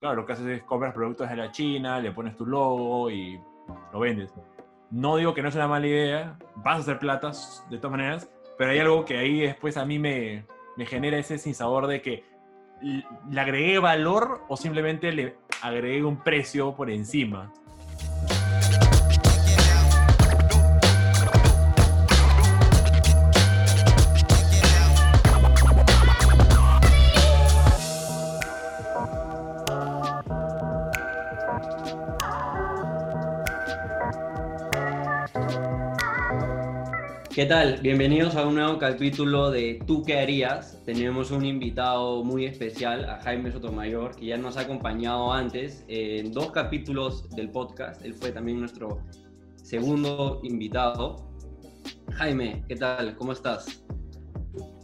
claro, lo que haces es compras productos de la China, le pones tu logo y lo vendes. No digo que no es una mala idea, vas a hacer platas de todas maneras, pero hay algo que ahí después a mí me, me genera ese sinsabor de que le agregué valor o simplemente le agregué un precio por encima. ¿Qué tal? Bienvenidos a un nuevo capítulo de ¿Tú qué harías? Tenemos un invitado muy especial, a Jaime Sotomayor, que ya nos ha acompañado antes en dos capítulos del podcast. Él fue también nuestro segundo invitado. Jaime, ¿qué tal? ¿Cómo estás?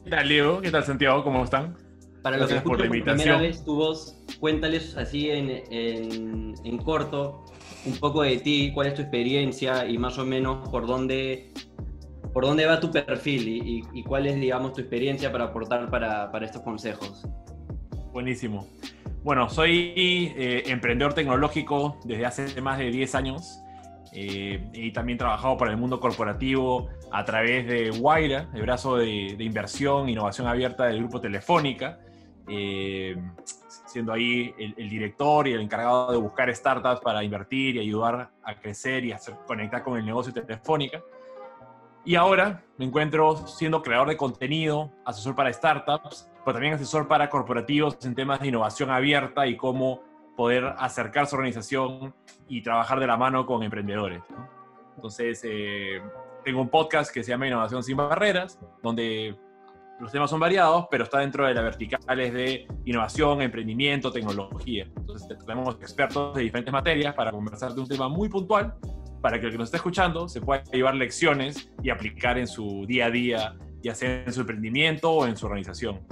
¿Qué tal, Leo? ¿Qué tal, Santiago? ¿Cómo están? Para los que por, la invitación. primera vez tu voz, cuéntales así en, en corto un poco de ti, cuál es tu experiencia y más o menos por dónde por dónde va tu perfil y, cuál es, digamos, tu experiencia para aportar para, estos consejos. Buenísimo. Bueno, soy eh, emprendedor tecnológico desde hace más de 10 años eh, y también trabajado para el mundo corporativo a través de Waira, el brazo de, inversión e innovación abierta del grupo Telefónica, eh, siendo ahí el, el, director y el encargado de buscar startups para invertir y ayudar a crecer y hacer conectar con el negocio Telefónica. Y ahora me encuentro siendo creador de contenido, asesor para startups, pero también asesor para corporativos en temas de innovación abierta y cómo poder acercar su organización y trabajar de la mano con emprendedores. Entonces, eh, tengo un podcast que se llama Innovación sin Barreras, donde los temas son variados, pero está dentro de las verticales de innovación, emprendimiento, tecnología. Entonces, tenemos expertos de diferentes materias para conversar de un tema muy puntual para que el que nos esté escuchando se pueda llevar lecciones y aplicar en su día a día, ya sea en su emprendimiento o en su organización.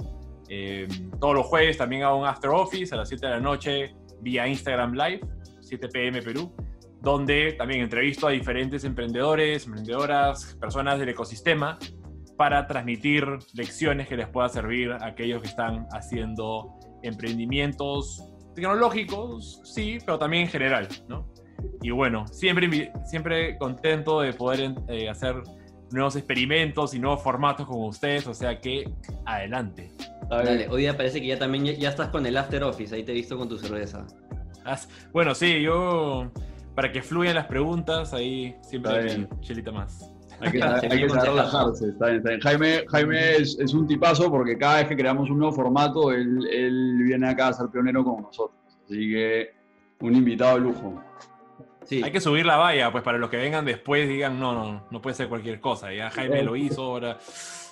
Eh, todos los jueves también hago un After Office a las 7 de la noche vía Instagram Live, 7 pm Perú, donde también entrevisto a diferentes emprendedores, emprendedoras, personas del ecosistema para transmitir lecciones que les pueda servir a aquellos que están haciendo emprendimientos tecnológicos, sí, pero también en general, ¿no? Y bueno, siempre, siempre contento de poder eh, hacer nuevos experimentos y nuevos formatos con ustedes, o sea que adelante. Dale, hoy día parece que ya también ya, estás con el After Office, ahí te he visto con tu cerveza. Bueno, sí, yo para que fluyan las preguntas, ahí siempre hay chelita más. Hay que, relajarse, está bien, está bien. Jaime, Jaime es, es, un tipazo porque cada vez que creamos un nuevo formato, él, él viene acá a ser pionero con nosotros. Así que un invitado de lujo. Hay que subir la valla, pues para los que vengan después digan, no, no, no puede ser cualquier cosa. Ya Jaime lo hizo, ahora.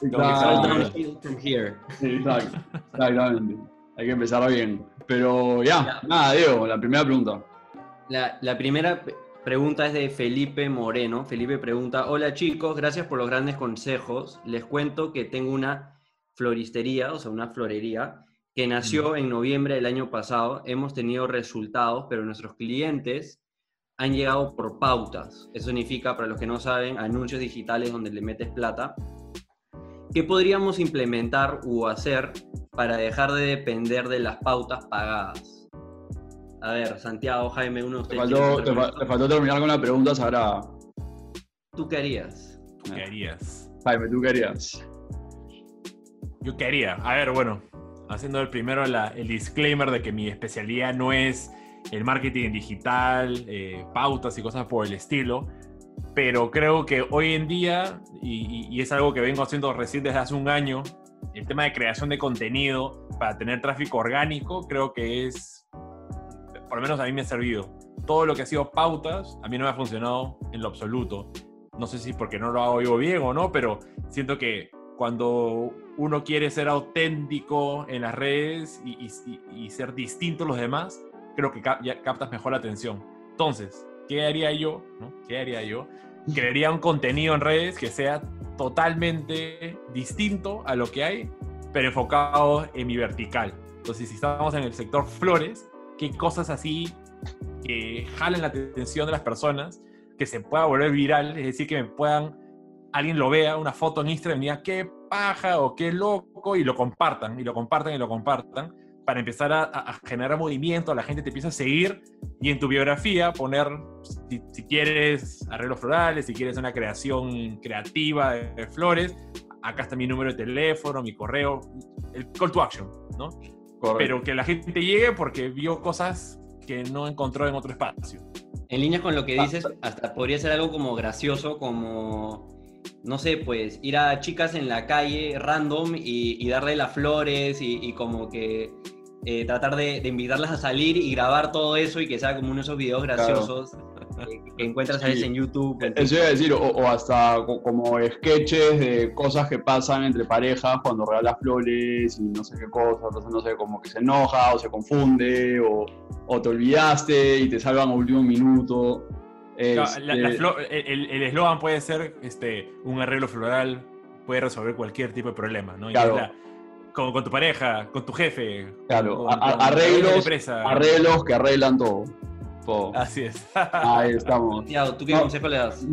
Exactamente. Hay que empezar bien. Pero ya, nada, Diego, la primera pregunta. La, la primera pregunta es de Felipe Moreno. Felipe pregunta: Hola chicos, gracias por los grandes consejos. Les cuento que tengo una floristería, o sea, una florería, que nació en noviembre del año pasado. Hemos tenido resultados, pero nuestros clientes han llegado por pautas. Eso significa, para los que no saben, anuncios digitales donde le metes plata. ¿Qué podríamos implementar o hacer para dejar de depender de las pautas pagadas? A ver, Santiago, Jaime, uno de ustedes. Te faltó, terminar con la pregunta sagrada. ¿Tú qué harías? ¿Tú qué harías? Jaime, ¿tú qué harías? Yo quería. A ver, bueno, haciendo el primero el disclaimer de que mi especialidad no es el marketing digital, eh, pautas y cosas por el estilo. Pero creo que hoy en día, y, es algo que vengo haciendo recién desde hace un año, el tema de creación de contenido para tener tráfico orgánico, creo que es, por lo menos a mí me ha servido. Todo lo que ha sido pautas, a mí no me ha funcionado en lo absoluto. No sé si porque no lo hago yo bien o no, pero siento que cuando uno quiere ser auténtico en las redes y, y ser distinto a los demás, creo que ya captas mejor la atención. Entonces, ¿qué haría yo? ¿Qué haría yo? Crearía un contenido en redes que sea totalmente distinto a lo que hay, pero enfocado en mi vertical. Entonces, si estamos en el sector flores, ¿qué cosas así que jalen la atención de las personas, que se pueda volver viral, es decir, que me puedan, alguien lo vea, una foto en Instagram y diga, qué paja o qué loco, y lo compartan, y lo compartan, y lo compartan, para empezar a, generar movimiento, la gente te empieza a seguir y en tu biografía poner, si, quieres arreglos florales, si quieres una creación creativa de, flores, acá está mi número de teléfono, mi correo, el call to action, ¿no? Pero que la gente llegue porque vio cosas que no encontró en otro espacio. En línea con lo que dices, hasta podría ser algo como gracioso, como no sé, pues ir a chicas en la calle random y, darle las flores y, como que eh, tratar de, invitarlas a salir y grabar todo eso y que sea como uno de esos videos graciosos que, encuentras a veces en YouTube. Eso iba a decir, o, hasta como sketches de cosas que pasan entre parejas cuando regalas flores y no sé qué cosas, entonces no sé, como que se enoja o se confunde o, o te olvidaste y te salvan a último minuto. Este, el eslogan puede ser este, un arreglo floral, puede resolver cualquier tipo de problema, ¿no? Como con tu pareja, con tu jefe. Claro, arreglos, arreglos que arreglan todo. Así es. Ahí estamos. ¿tú qué consejo le das?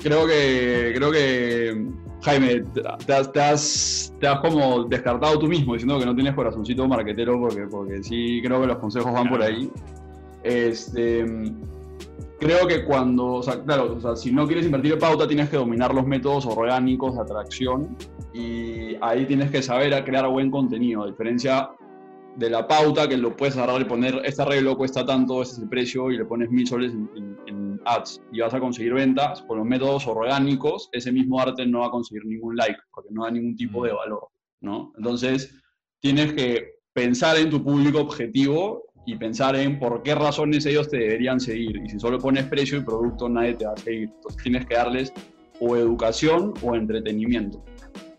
creo que, creo que Jaime, te, has, te, has, como descartado tú mismo diciendo que no tienes corazoncito marquetero porque, porque sí creo que los consejos van por ahí. Este, creo que cuando, o sea, claro, o sea, si no quieres invertir en pauta, tienes que dominar los métodos orgánicos de atracción y ahí tienes que saber crear buen contenido, a diferencia de la pauta que lo puedes agarrar y poner, este arreglo cuesta tanto, este es el precio y le pones mil soles en, en, ads y vas a conseguir ventas, con los métodos orgánicos, ese mismo arte no va a conseguir ningún like porque no da ningún tipo de mm. valor, ¿no? Entonces, tienes que pensar en tu público objetivo y pensar en por qué razones ellos te deberían seguir. Y si solo pones precio y producto, nadie te va a seguir. Entonces tienes que darles o educación o entretenimiento.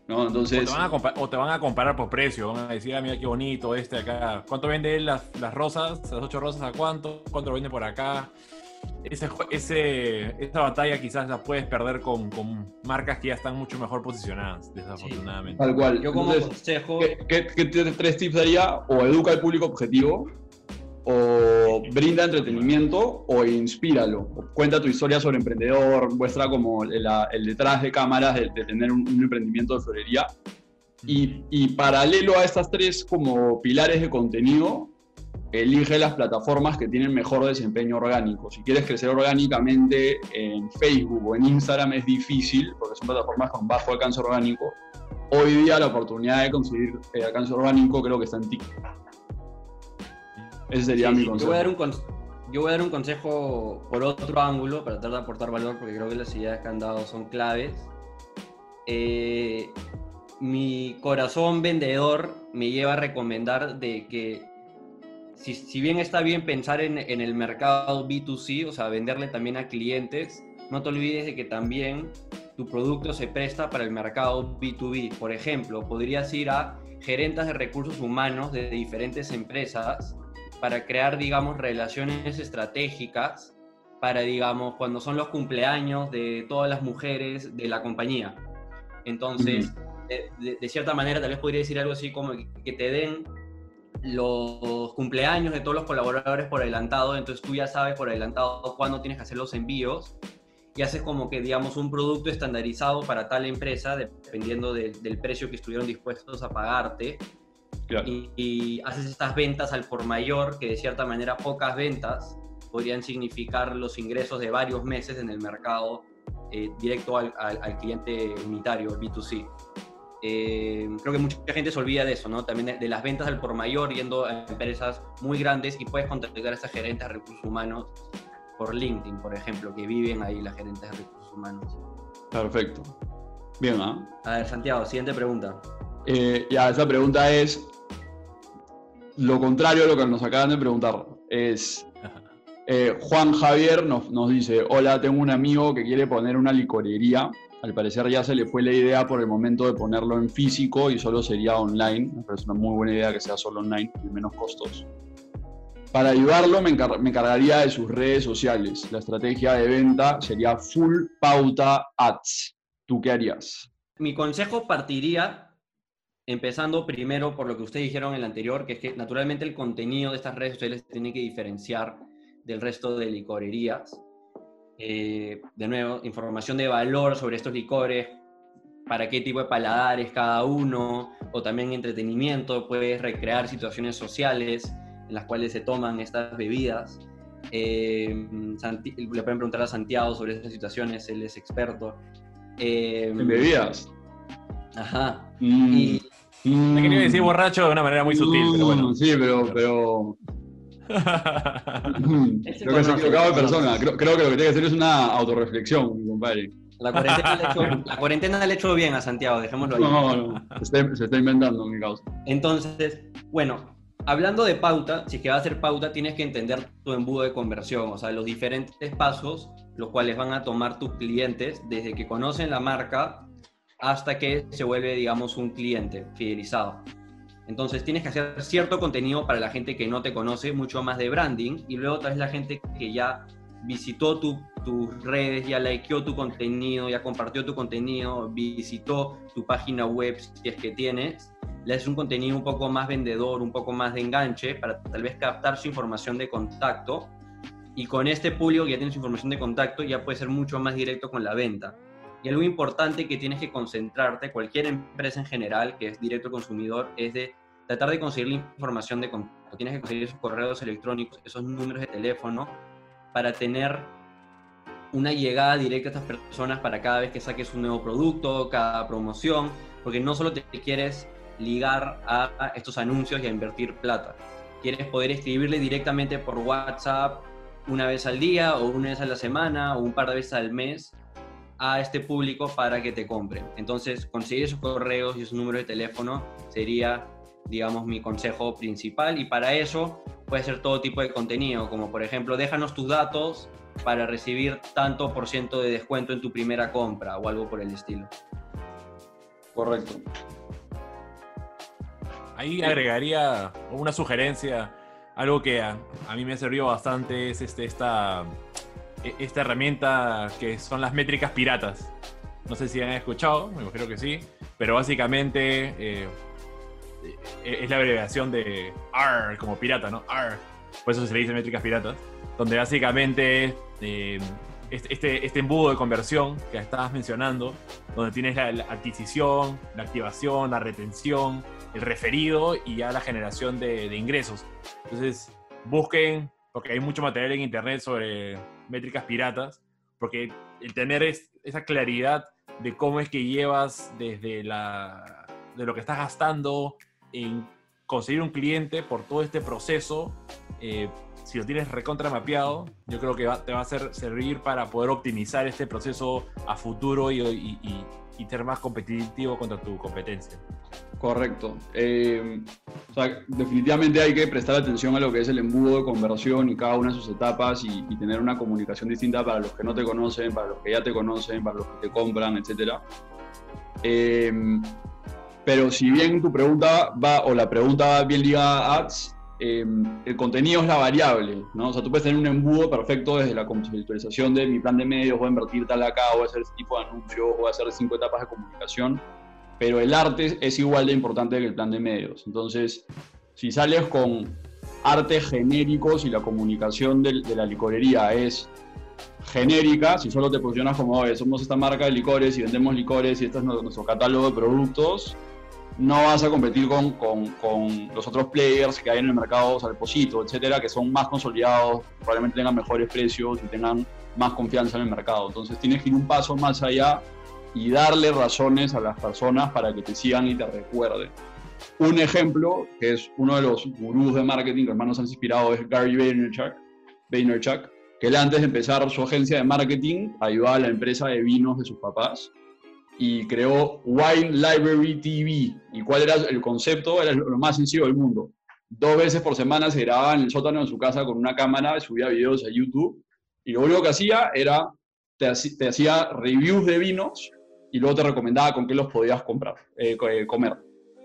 ¿No? Entonces, o, te van a comparar por precio, van a decir, ah, mira qué bonito este acá. ¿Cuánto vende las, las rosas? ¿Las ocho rosas a cuánto? ¿Cuánto lo vende por acá? Ese, ese, esa batalla quizás la puedes perder con, con, marcas que ya están mucho mejor posicionadas, desafortunadamente. tal cual. Yo como consejo... ¿qué, qué, tres tips daría? O educa al público objetivo, o brinda entretenimiento o inspíralo. Cuenta tu historia sobre emprendedor, muestra como el, detrás de cámaras de, tener un, emprendimiento de florería. Y, y, paralelo a estas tres como pilares de contenido, elige las plataformas que tienen mejor desempeño orgánico. Si quieres crecer orgánicamente en Facebook o en Instagram es difícil porque son plataformas con bajo alcance orgánico. Hoy día la oportunidad de conseguir eh, alcance orgánico creo que está en TikTok. Ese sería mi consejo. Yo voy, a dar un yo voy a dar un consejo por otro ángulo para tratar de aportar valor porque creo que las ideas que han dado son claves. Eh, mi corazón vendedor me lleva a recomendar de que si, si bien está bien pensar en, en, el mercado B2C, o sea, venderle también a clientes, no te olvides de que también tu producto se presta para el mercado B2B. Por ejemplo, podrías ir a gerentes de recursos humanos de diferentes empresas para crear, digamos, relaciones estratégicas para, digamos, cuando son los cumpleaños de todas las mujeres de la compañía. Entonces, de, cierta manera, tal vez podría decir algo así como que, te den los cumpleaños de todos los colaboradores por adelantado, entonces tú ya sabes por adelantado cuándo tienes que hacer los envíos y haces como que, digamos, un producto estandarizado para tal empresa, dependiendo del precio que estuvieron dispuestos a pagarte y, haces estas ventas al por mayor, que de cierta manera pocas ventas podrían significar los ingresos de varios meses en el mercado eh, directo al, cliente unitario, el B2C. Eh, creo que mucha gente se olvida de eso, ¿no? También de, las ventas al por mayor yendo a empresas muy grandes y puedes contactar a esas gerentes de recursos humanos por LinkedIn, por ejemplo, que viven ahí las gerentes de recursos humanos. Perfecto. Bien, ¿ah? A ver, Santiago, siguiente pregunta. Eh, ya, esa pregunta es lo contrario a lo que nos acaban de preguntar. Es eh, Juan Javier nos, nos, dice, hola, tengo un amigo que quiere poner una licorería. Al parecer ya se le fue la idea por el momento de ponerlo en físico y solo sería online. Me parece una muy buena idea que sea solo online y menos costos. Para ayudarlo me, me encargaría de sus redes sociales. La estrategia de venta sería full pauta ads. ¿Tú qué harías? Mi consejo partiría Empezando primero por lo que ustedes dijeron en el anterior, que es que naturalmente el contenido de estas redes sociales tiene que diferenciar del resto de licorerías. Eh, de nuevo, información de valor sobre estos licores, para qué tipo de paladares cada uno, o también entretenimiento, puedes recrear situaciones sociales en las cuales se toman estas bebidas. Eh, le pueden preguntar a Santiago sobre esas situaciones, él es experto. Eh, ¿En bebidas? Ajá. Mm. Y, mm. quería decir borracho de una manera muy sutil, pero bueno. Sí, pero... pero... creo que se ha equivocado de persona. Creo, que lo que tiene que hacer es una autorreflexión, mi compadre. La cuarentena, le hecho, la cuarentena le hecho bien a Santiago, dejémoslo ahí. No, no, se está, se está inventando mi causa. Entonces, bueno, hablando de pauta, si es que va a hacer pauta, tienes que entender tu embudo de conversión, o sea, los diferentes pasos los cuales van a tomar tus clientes desde que conocen la marca hasta que se vuelve, digamos, un cliente fidelizado. Entonces tienes que hacer cierto contenido para la gente que no te conoce, mucho más de branding, y luego tal vez la gente que ya visitó tus redes, ya likeó tu contenido, ya compartió tu contenido, visitó tu página web si es que tienes, le haces un contenido un poco más vendedor, un poco más de enganche, para tal vez captar su información de contacto. Y con este público que ya tiene su información de contacto, ya puede ser mucho más directo con la venta. Y algo importante que tienes que concentrarte, cualquier empresa en general que es directo consumidor, es de tratar de conseguir la información de contacto. Tienes que conseguir esos correos electrónicos, esos números de teléfono, para tener una llegada directa a estas personas para cada vez que saques un nuevo producto, cada promoción, porque no solo te quieres ligar a estos anuncios y a invertir plata. Quieres poder escribirle directamente por WhatsApp una vez al día o una vez a la semana o un par de veces al mes a este público para que te compren. Entonces, conseguir esos correos y esos números de teléfono sería, digamos, mi consejo principal. Y para eso puede ser todo tipo de contenido, como por ejemplo, déjanos tus datos para recibir tanto por ciento de descuento en tu primera compra o algo por el estilo. Correcto. Ahí agregaría una sugerencia, algo que a, a mí me servido bastante, es este, esta esta herramienta que son las métricas piratas. No sé si han escuchado, me imagino que sí, pero básicamente eh, e, es la abreviación de R como pirata, ¿no? R. Por eso se le dice métricas piratas, donde básicamente eh, este, este, embudo de conversión que estabas mencionando, donde tienes la, adquisición, la activación, la retención, el referido y ya la generación de, de ingresos. Entonces, busquen, porque hay mucho material en internet sobre métricas piratas, porque el tener esa claridad de cómo es que llevas desde la, de lo que estás gastando en conseguir un cliente por todo este proceso, eh, si lo tienes recontra mapeado, yo creo que te va a hacer, servir para poder optimizar este proceso a futuro y, y, y ser más competitivo contra tu competencia. Correcto. Eh, definitivamente hay que prestar atención a lo que es el embudo de conversión y cada una de sus etapas y, tener una comunicación distinta para los que no te conocen, para los que ya te conocen, para los que te compran, etc. Eh, pero si bien tu pregunta va, o la pregunta va bien ligada a ads, eh, el contenido es la variable, ¿no? O sea, tú puedes tener un embudo perfecto desde la conceptualización de mi plan de medios, voy a invertir tal acá, voy a hacer este tipo de anuncios, voy a hacer cinco etapas de comunicación, pero el arte es igual de importante que el plan de medios. Entonces, si sales con arte genéricos y la comunicación de, la licorería es genérica, si solo te posicionas como, somos esta marca de licores y vendemos licores y este es nuestro catálogo de productos, no vas a competir con, con, con, los otros players que hay en el mercado, Salposito, etcétera, que son más consolidados, probablemente tengan mejores precios y tengan más confianza en el mercado. Entonces tienes que ir un paso más allá y darle razones a las personas para que te sigan y te recuerden. Un ejemplo, que es uno de los gurús de marketing que hermanos han inspirado, es Gary Vaynerchuk, Vaynerchuk, que él antes de empezar su agencia de marketing ayudaba a la empresa de vinos de sus papás y creó Wine Library TV. ¿Y cuál era el concepto? Era lo más sencillo del mundo. Dos veces por semana se grababa en el sótano de su casa con una cámara, subía videos a YouTube y lo único que hacía era, te, hacía reviews de vinos y luego te recomendaba con qué los podías comprar, eh, eh, comer,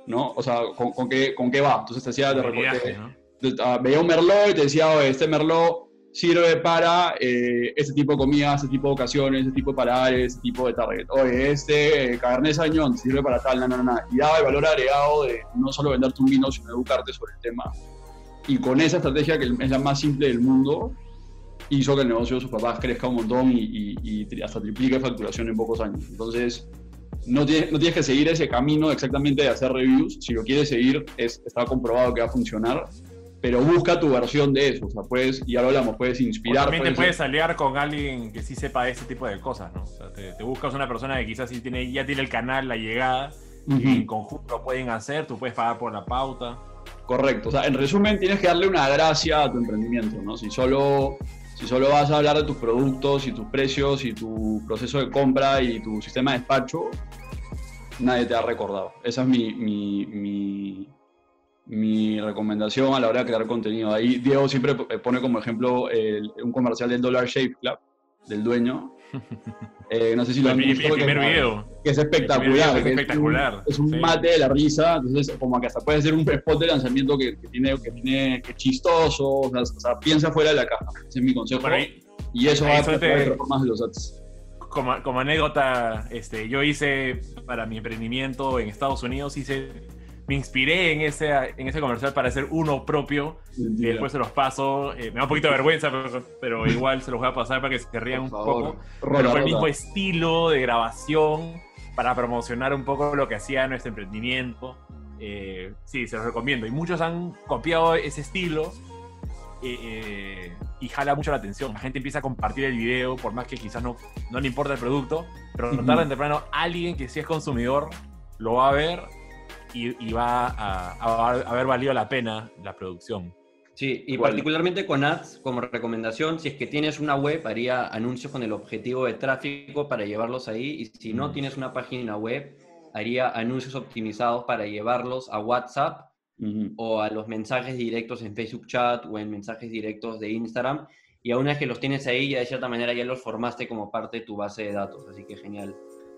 ¿no? O sea, con, qué, con qué va. Entonces te hacía, de, ah, veía un merlot y te decía, este merlot sirve para eh, este tipo de comida, este tipo de ocasiones, este tipo de parares, este tipo de target. Oye, este Cabernet Sauvignon sirve para tal, no, no, no. Y daba el valor agregado de no solo venderte un vino, sino educarte sobre el tema. Y con esa estrategia, que es la más simple del mundo, hizo que el negocio de sus papás crezca un montón y, hasta triplique facturación en pocos años. Entonces, no tienes, no tienes que seguir ese camino exactamente de hacer reviews. Si lo quieres seguir, es, está comprobado que va a funcionar. Pero busca tu versión de eso. O sea, puedes, y ahora hablamos, puedes inspirar. O también te puedes- puedes aliar con alguien que sí sepa ese tipo de cosas, ¿no? O sea, te, te buscas una persona que quizás sí tiene, ya tiene el canal, la llegada, y Ujú. en conjunto lo pueden hacer, tú puedes pagar por la pauta. Correcto. O sea, en resumen, tienes que darle una gracia a tu emprendimiento, ¿no? Si solo, si solo vas a hablar de tus productos y tus precios y tu proceso de compra y tu sistema de despacho, nadie te ha recordado. Esa es mi, mi, mi, recomendación a la hora de crear contenido. Ahí Diego siempre pone como ejemplo un comercial del Dollar Shave Club, del dueño. Eh, no sé si lo han el visto. que- primer video. que es El primer espectacular. video es que espectacular, un- Es un, mate de la risa, entonces como que hasta puede ser un spot de lanzamiento que, que tiene, que tiene que chistoso, o sea, o sea, piensa fuera de la caja. Ese es mi consejo. Bueno, y y eso va a tratar performance de los ads. como, como anécdota, este, yo hice para mi emprendimiento en Estados Unidos, hice, me inspiré en ese, en ese comercial para hacer uno propio y después se los paso. eh, me da un poquito de vergüenza, pero, pero igual se los voy a pasar para que se rían un poco. Pero fue el mismo estilo de grabación para promocionar un poco lo que hacía nuestro emprendimiento. Eh, sí, se los recomiendo. Y muchos han copiado ese estilo eh, y jala mucho la atención. La gente empieza a compartir el video, por más que quizás no, no le importa el producto, pero Ujú. tarde o temprano alguien que sí es consumidor lo va a ver y, y va a, a- a haber valido la pena la producción. Sí, y particularmente con ads, como recomendación, si es que tienes una web, haría anuncios con el objetivo de tráfico para llevarlos ahí. Y si no Mm. tienes una página web, haría anuncios optimizados para llevarlos a WhatsApp o a los mensajes directos en Facebook Chat o en mensajes directos de Instagram. Y a una vez que los tienes ahí, ya de cierta manera ya los formaste como parte de tu base de datos. Así que genial.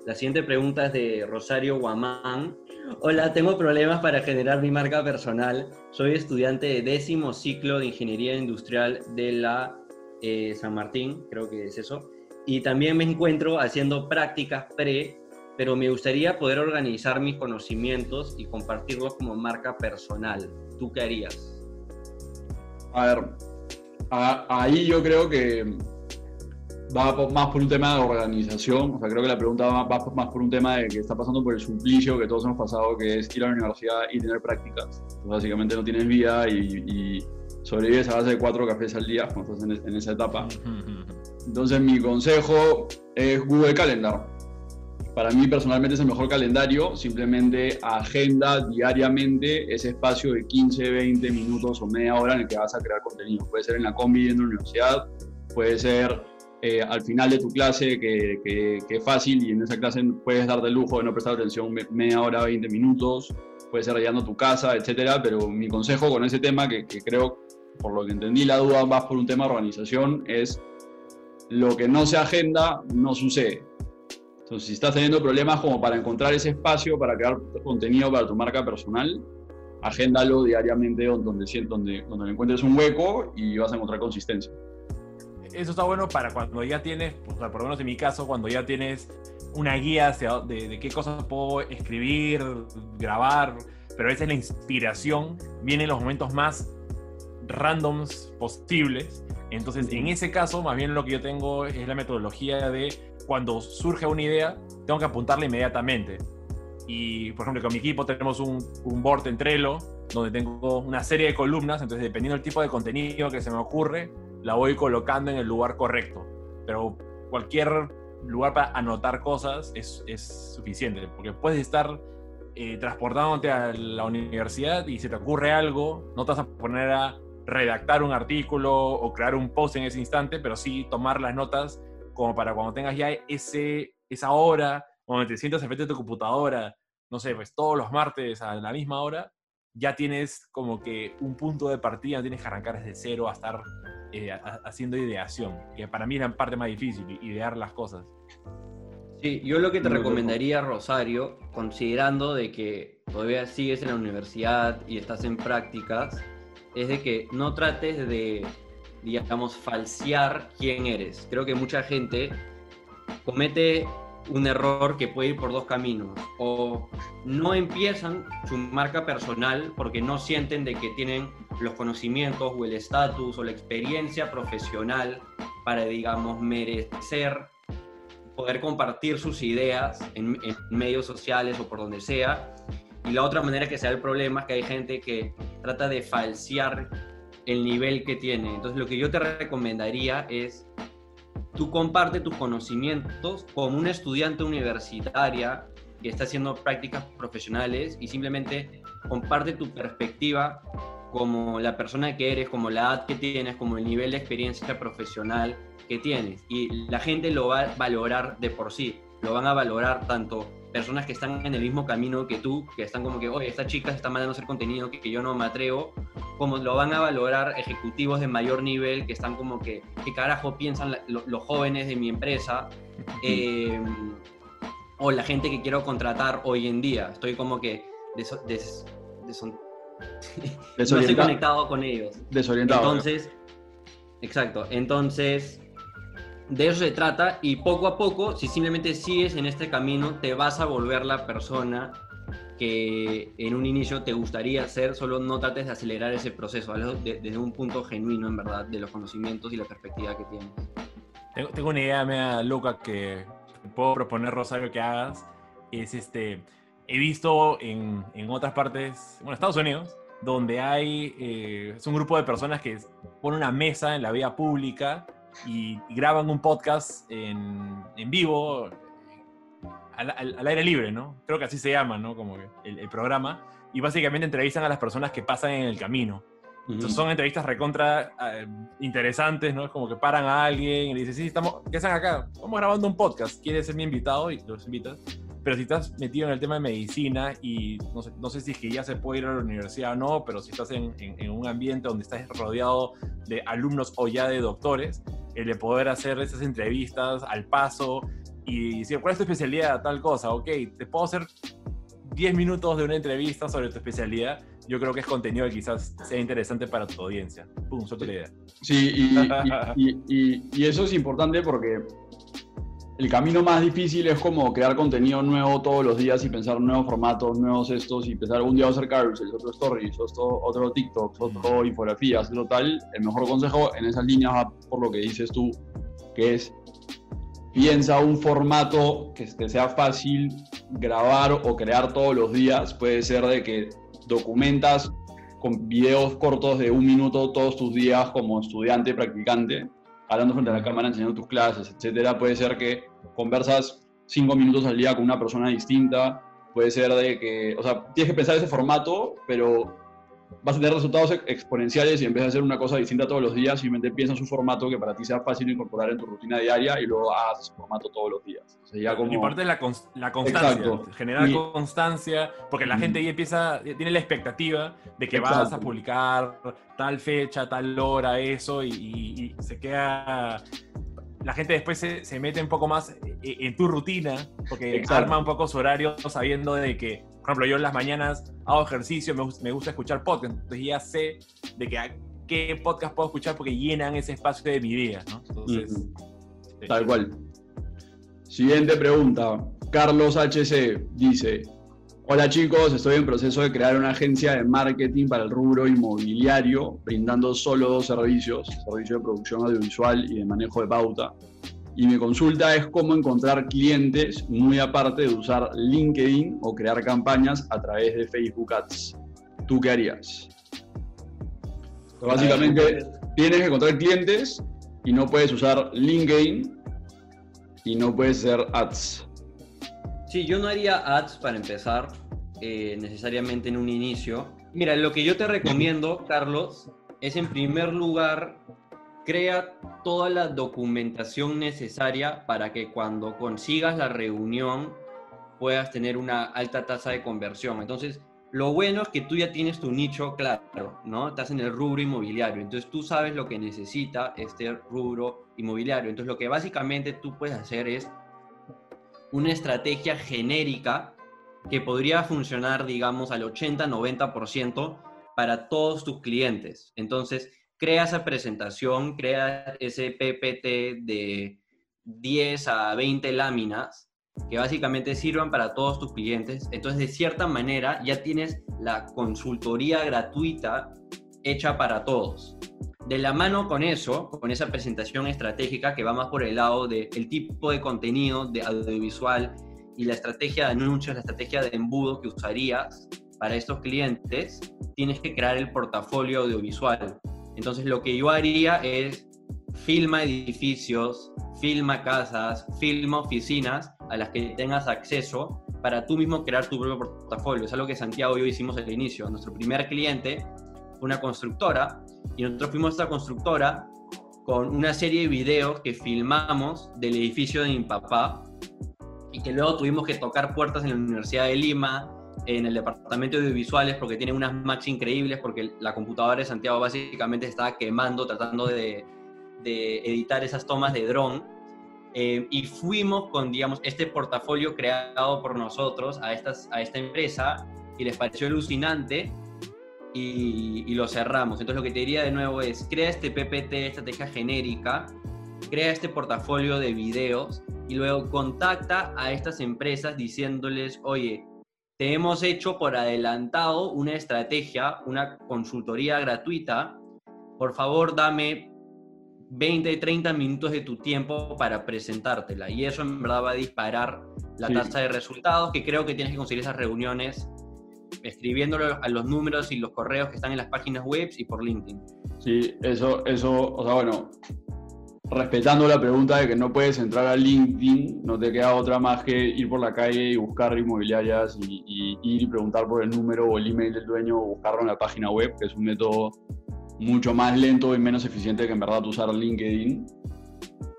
La siguiente pregunta es de Rosario Guamán. Hola, tengo problemas para generar mi marca personal. Soy estudiante de décimo ciclo de Ingeniería Industrial de la eh, San Martín, creo que es eso. Y también me encuentro haciendo prácticas pre, pero me gustaría poder organizar mis conocimientos y compartirlos como marca personal. ¿Tú qué harías? A ver, ahí yo creo que va más por un tema de organización. O sea, creo que la pregunta va, va más por un tema de que está pasando por el suplicio que todos hemos pasado, que es ir a la universidad y tener prácticas. Entonces, básicamente no tienes vida y, y sobrevives a base de cuatro cafés al día cuando estás en, en esa etapa. Entonces, mi consejo es Google Calendar. Para mí, personalmente, es el mejor calendario. Simplemente agenda diariamente ese espacio de 15, 20 minutos o media hora en el que vas a crear contenido. Puede ser en la combi en la universidad, puede ser eh, al final de tu clase, que, es fácil y en esa clase puedes darte el lujo de no prestar atención me- media hora, 20 minutos. Puede ser llegando a tu casa, etcétera. Pero mi consejo con ese tema, que, creo, por lo que entendí, la duda más por un tema de organización, es lo que no se agenda no sucede. Entonces, si estás teniendo problemas como para encontrar ese espacio para crear contenido para tu marca personal, agéndalo diariamente donde, donde, donde, encuentres un hueco y vas a encontrar consistencia. Eso está bueno para cuando ya tienes, por lo menos en mi caso, cuando ya tienes una guía de, qué cosas puedo escribir, grabar, pero a veces la inspiración viene en los momentos más randoms posibles. Entonces, en ese caso, más bien lo que yo tengo es la metodología de cuando surge una idea, tengo que apuntarla inmediatamente. Y, por ejemplo, con mi equipo tenemos un, un board en donde tengo una serie de columnas, entonces dependiendo del tipo de contenido que se me ocurre, la voy colocando en el lugar correcto. Pero cualquier lugar para anotar cosas es, es suficiente, porque puedes estar eh, transportándote a la universidad y se te ocurre algo, no te vas a poner a redactar un artículo o crear un post en ese instante, pero sí tomar las notas como para cuando tengas ya ese, esa hora, cuando te sientas enfrente de tu computadora, no sé, pues todos los martes a la misma hora, ya tienes como que un punto de partida, tienes que arrancar desde cero a estar eh, haciendo ideación, que para mí es la parte más difícil, idear las cosas. Sí, yo lo que te recomendaría, Rosario, considerando de que todavía sigues en la universidad y estás en prácticas, es de que no trates de, digamos, falsear quién eres. Creo que mucha gente comete un error que puede ir por dos caminos. O no empiezan su marca personal porque no sienten de que tienen los conocimientos o el estatus o la experiencia profesional para, digamos, merecer poder compartir sus ideas en, en medios sociales o por donde sea. Y la otra manera que se da el problema es que hay gente que trata de falsear el nivel que tiene. Entonces lo que yo te recomendaría es, tú comparte tus conocimientos como una estudiante universitaria que está haciendo prácticas profesionales y simplemente comparte tu perspectiva como la persona que eres, como la edad que tienes, como el nivel de experiencia profesional que tienes. Y la gente lo va a valorar de por sí. Lo van a valorar tanto personas que están en el mismo camino que tú, que están como que, oye, esta chica está mandando hacer contenido que, yo no me atrevo, como lo van a valorar ejecutivos de mayor nivel que están como que, ¿qué carajo piensan los jóvenes de mi empresa? Eh, o la gente que quiero contratar hoy en día. Estoy como que des, estoy conectado con ellos. Desorientado. Entonces, exacto. Entonces, de eso se trata y poco a poco, si simplemente sigues en este camino, te vas a volver la persona que en un inicio te gustaría ser, solo no trates de acelerar ese proceso, desde un punto genuino, en verdad, de los conocimientos y la perspectiva que tienes. Tengo, una idea media loca que puedo proponer, Rosario, que hagas. Es este, he visto en, en otras partes, bueno, Estados Unidos, donde hay, eh, es un grupo de personas que ponen una mesa en la vía pública y, graban un podcast en, en vivo, al, al, aire libre, ¿no? Creo que así se llama, ¿no? Como el, el, programa. Y básicamente entrevistan a las personas que pasan en el camino. Entonces son entrevistas recontra eh, interesantes, ¿no? Es como que paran a alguien y le dicen, sí, estamos, ¿qué hacen acá? Estamos grabando un podcast, ¿quieres ser mi invitado? Y los invitas. Pero si estás metido en el tema de medicina y no sé, no sé si es que ya se puede ir a la universidad o no, pero si estás en, en, en un ambiente donde estás rodeado de alumnos o ya de doctores, el de poder hacer esas entrevistas al paso y decir, ¿cuál es tu especialidad? Tal cosa, ok, te puedo hacer 10 minutos de una entrevista sobre tu especialidad. Yo creo que es contenido que quizás sea interesante para tu audiencia. Pum, suelta la idea. Sí, y, eso es importante porque el camino más difícil es como crear contenido nuevo todos los días y pensar nuevos formatos, nuevos estos, y pensar un día a hacer carousels, otro stories, otro, otro TikTok, otro infografías, total. El mejor consejo en esas líneas va por lo que dices tú, que es piensa un formato que te sea fácil grabar o crear todos los días. Puede ser de que documentas con videos cortos de un minuto todos tus días como estudiante, practicante hablando frente a la cámara, enseñando tus clases, etcétera. Puede ser que conversas cinco minutos al día con una persona distinta. Puede ser de que, o sea, tienes que pensar ese formato, pero vas a tener resultados exponenciales y en vez de hacer una cosa distinta todos los días, simplemente piensa en un formato que para ti sea fácil incorporar en tu rutina diaria y luego haces ese formato todos los días. Sea, ya como... Y parte de la, la constancia, generar constancia, porque la gente ahí empieza, tiene la expectativa de que Exacto. vas a publicar tal fecha, tal hora, eso, y, y, y se queda la gente después se, se, mete un poco más e, e, en tu rutina, porque Exacto. arma un poco su horario sabiendo de que, por ejemplo, yo en las mañanas hago ejercicio, me, me gusta escuchar podcast, entonces ya sé de que qué podcast puedo escuchar porque llenan ese espacio de mi día, ¿no? Entonces. Tal cual. Siguiente pregunta. Carlos HC dice, Hola chicos, estoy en proceso de crear una agencia de marketing para el rubro inmobiliario, brindando solo dos servicios, servicio de producción audiovisual y de manejo de pauta. Y mi consulta es cómo encontrar clientes, muy aparte de usar LinkedIn o crear campañas a través de Facebook Ads. ¿Tú qué harías? Básicamente, tienes que encontrar clientes y no puedes usar LinkedIn y no puedes hacer ads. Sí, yo no haría ads para empezar eh, necesariamente en un inicio. Mira, lo que yo te recomiendo, Carlos, es en primer lugar, crea toda la documentación necesaria para que cuando consigas la reunión puedas tener una alta tasa de conversión. Entonces, lo bueno es que tú ya tienes tu nicho claro, ¿no? Estás en el rubro inmobiliario, entonces tú sabes lo que necesita este rubro inmobiliario. Entonces, lo que básicamente tú puedes hacer es una estrategia genérica que podría funcionar, digamos, al 80-90% para todos tus clientes. Entonces, crea esa presentación, crea ese PPT de 10 a 20 láminas que básicamente sirvan para todos tus clientes. Entonces, de cierta manera, ya tienes la consultoría gratuita hecha para todos. de la mano con eso, con esa presentación estratégica que va más por el lado del tipo de contenido de audiovisual y la estrategia de anuncios, la estrategia de embudo que usarías para estos clientes, tienes que crear el portafolio audiovisual. Entonces lo que yo haría es filma edificios, filma casas, filma oficinas a las que tengas acceso para tú mismo crear tu propio portafolio. Es algo que Santiago y yo hicimos al inicio. Nuestro primer cliente fue una constructora y nosotros fuimos a esta constructora con una serie de videos que filmamos del edificio de mi papá y que luego tuvimos que tocar puertas en la Universidad de Lima, en el departamento de audiovisuales, porque tiene unas Macs increíbles, porque la computadora de Santiago básicamente estaba quemando tratando de, de editar esas tomas de dron. Eh, y fuimos con, digamos, este portafolio creado por nosotros a, estas, a esta empresa y les pareció alucinante y, lo cerramos. Entonces lo que te diría de nuevo es, crea este PPT, estrategia genérica, crea este portafolio de videos y luego contacta a estas empresas diciéndoles, oye, te hemos hecho por adelantado una estrategia, una consultoría gratuita, por favor dame 20, 30 minutos de tu tiempo para presentártela. Y eso en verdad va a disparar la tasa de resultados, que creo que tienes que conseguir esas reuniones escribiéndolo a los números y los correos que están en las páginas web y por LinkedIn. Sí, eso, eso, o sea, bueno, respetando la pregunta de que no puedes entrar a LinkedIn, no te queda otra más que ir por la calle y buscar inmobiliarias y, ir y preguntar por el número o el email del dueño o buscarlo en la página web, que es un método mucho más lento y menos eficiente que en verdad usar LinkedIn.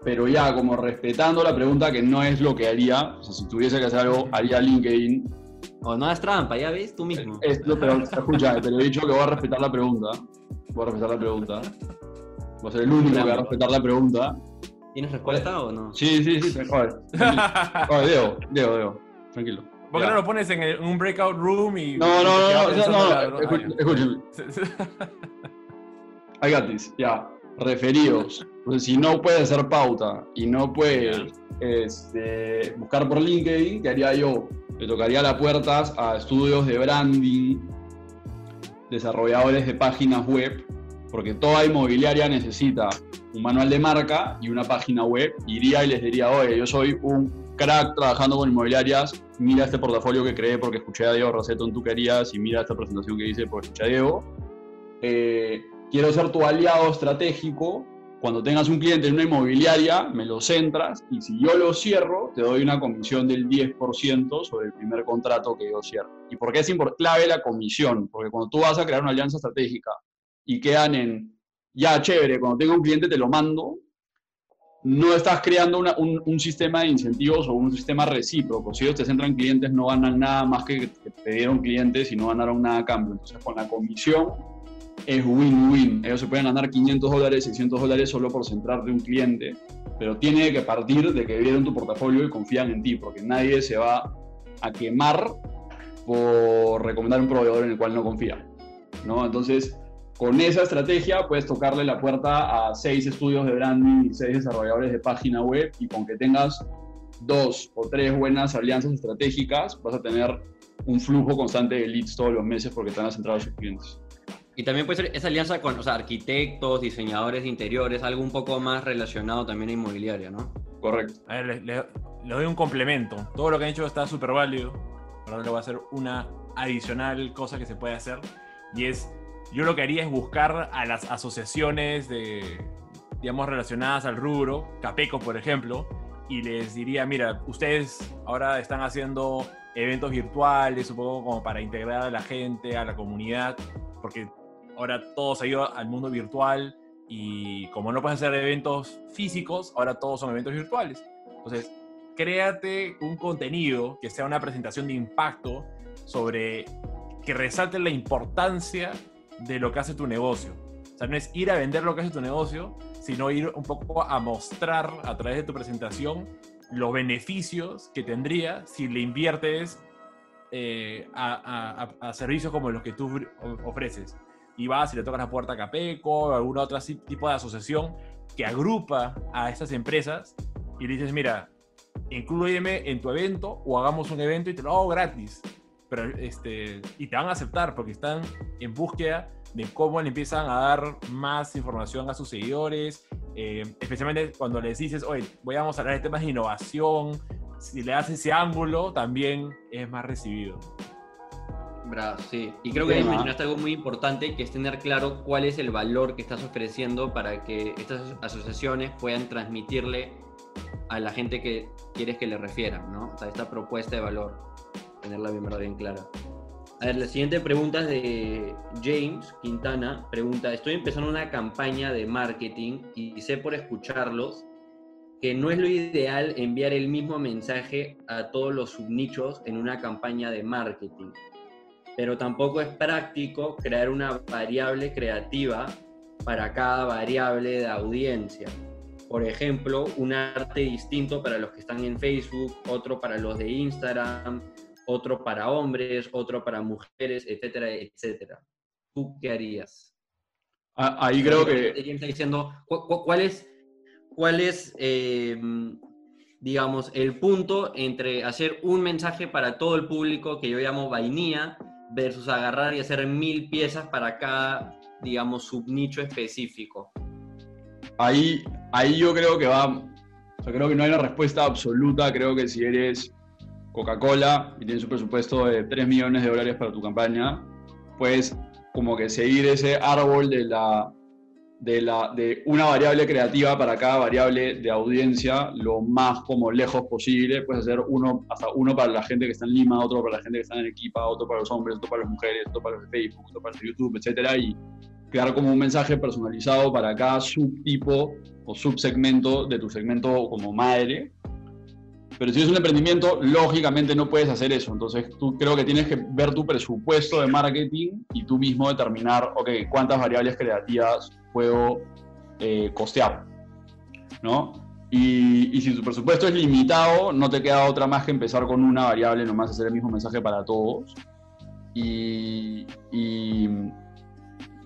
Pero ya, como respetando la pregunta, que no es lo que haría, o sea, si tuviese que hacer algo, haría LinkedIn, o no es trampa, ya ves tú mismo. Esto, pero escucha, te lo he dicho que voy a respetar la pregunta. Voy a respetar la pregunta. Voy a ser el único que va a respetar la pregunta. ¿Tienes respuesta o no? Sí, sí, sí. Joder, joder Diego, Diego, Diego. Tranquilo. ¿Por qué no lo pones en, un breakout room y... No, no, no, no, no, no, escúchame. I got this, ya. Referidos. Entonces, si no puedes hacer pauta y no puedes este, buscar por LinkedIn, ¿qué haría yo? le tocaría las puertas a estudios de branding, desarrolladores de páginas web, porque toda inmobiliaria necesita un manual de marca y una página web. Iría y les diría, oye, yo soy un crack trabajando con inmobiliarias, mira este portafolio que creé porque escuché a Diego Roseto en Tu Querías y mira esta presentación que hice porque escuché a Diego. Eh, quiero ser tu aliado estratégico cuando tengas un cliente en una inmobiliaria, me lo centras y si yo lo cierro, te doy una comisión del 10% sobre el primer contrato que yo cierro. ¿Y por qué es clave la comisión? Porque cuando tú vas a crear una alianza estratégica y quedan en, ya chévere, cuando tengo un cliente te lo mando, no estás creando un, un, sistema de incentivos o un sistema recíproco. Si ellos te centran en clientes, no ganan nada más que que te dieron clientes y no ganaron nada a cambio. Entonces, con la comisión es win-win. Ellos se pueden ganar 500 dólares, 600 dólares solo por centrarte un cliente, pero tiene que partir de que vieron tu portafolio y confían en ti, porque nadie se va a quemar por recomendar un proveedor en el cual no confía. ¿no? Entonces, con esa estrategia puedes tocarle la puerta a seis estudios de branding y seis desarrolladores de página web y con que tengas dos o tres buenas alianzas estratégicas vas a tener un flujo constante de leads todos los meses porque están centrados sus clientes. Y también puede ser esa alianza con o arquitectos, diseñadores de interiores, algo un poco más relacionado también a inmobiliaria, ¿no? Correcto. A ver, le, doy un complemento. Todo lo que han hecho está súper válido. Ahora le voy a hacer una adicional cosa que se puede hacer. Y es, yo lo que haría es buscar a las asociaciones de, digamos, relacionadas al rubro, Capeco, por ejemplo, y les diría, mira, ustedes ahora están haciendo eventos virtuales, poco como para integrar a la gente, a la comunidad, porque ahora todo se ha ido al mundo virtual y como no puedes hacer eventos físicos, ahora todos son eventos virtuales. Entonces, créate un contenido que sea una presentación de impacto sobre que resalte la importancia de lo que hace tu negocio. O sea, no es ir a vender lo que hace tu negocio, sino ir un poco a mostrar a través de tu presentación los beneficios que tendría si le inviertes eh, a, servicios como los que tú ofreces y vas y le tocas la puerta a Capeco o algún otro tipo de asociación que agrupa a estas empresas y le dices, mira, incluyeme en tu evento o hagamos un evento y te lo hago gratis. Pero, este, y te van a aceptar porque están en búsqueda de cómo le empiezan a dar más información a sus seguidores, eh, especialmente cuando les dices, oye, voy a hablar de temas de innovación, si le das ese ángulo, también es más recibido. Bravo, sí. Y creo que ahí mencionaste algo muy importante, que es tener claro cuál es el valor que estás ofreciendo para que estas asociaciones puedan transmitirle a la gente que quieres que le refieran, ¿no? O sea, esta propuesta de valor, tenerla bien, bien clara. A ver, la siguiente pregunta es de James Quintana. Pregunta, estoy empezando una campaña de marketing y sé por escucharlos que no es lo ideal enviar el mismo mensaje a todos los subnichos en una campaña de marketing pero tampoco es práctico crear una variable creativa para cada variable de audiencia. Por ejemplo, un arte distinto para los que están en Facebook, otro para los de Instagram, otro para hombres, otro para mujeres, etcétera, etcétera. ¿Tú qué harías? Ah, ahí creo que... Está diciendo, ¿cuál es, cuál es eh, digamos, el punto entre hacer un mensaje para todo el público que yo llamo vainilla versus agarrar y hacer mil piezas para cada, digamos, subnicho específico? Ahí, ahí yo creo que va, o sea, creo que no hay una respuesta absoluta, creo que si eres Coca-Cola y tienes un presupuesto de 3 millones de dólares para tu campaña, puedes como que seguir ese árbol de la de, la, de una variable creativa para cada variable de audiencia lo más como lejos posible. Puedes hacer uno, hasta uno para la gente que está en Lima, otro para la gente que está en Equipa, otro para los hombres, otro para las mujeres, otro para los de Facebook, otro para los de YouTube, etcétera, y crear como un mensaje personalizado para cada subtipo o subsegmento de tu segmento como madre. Pero si es un emprendimiento, lógicamente no puedes hacer eso. Entonces, tú creo que tienes que ver tu presupuesto de marketing y tú mismo determinar, ok, cuántas variables creativas puedo eh, costear, ¿no? Y, si tu presupuesto es limitado, no te queda otra más que empezar con una variable, nomás hacer el mismo mensaje para todos. Y, y,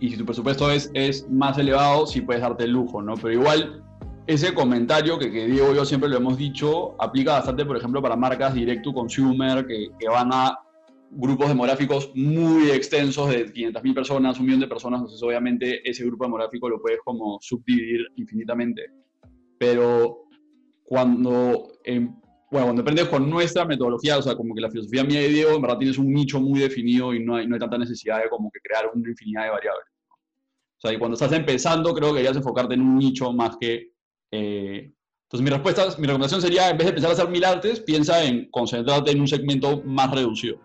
si tu presupuesto es, es más elevado, sí puedes darte el lujo, ¿no? Pero igual, ese comentario que, Diego y yo siempre lo hemos dicho, aplica bastante, por ejemplo, para marcas direct to consumer que, van a grupos demográficos muy extensos de 500.000 personas, un millón de personas, entonces obviamente ese grupo demográfico lo puedes como subdividir infinitamente. Pero cuando, bueno, cuando aprendes con nuestra metodología, o sea, como que la filosofía mía y Diego, en verdad tienes un nicho muy definido y no hay, no hay tanta necesidad de como que crear una infinidad de variables. O sea, y cuando estás empezando, creo que deberías enfocarte en un nicho más que... Eh, entonces, mi respuesta, mi recomendación sería, en vez de a hacer mil artes, piensa en concentrarte en un segmento más reducido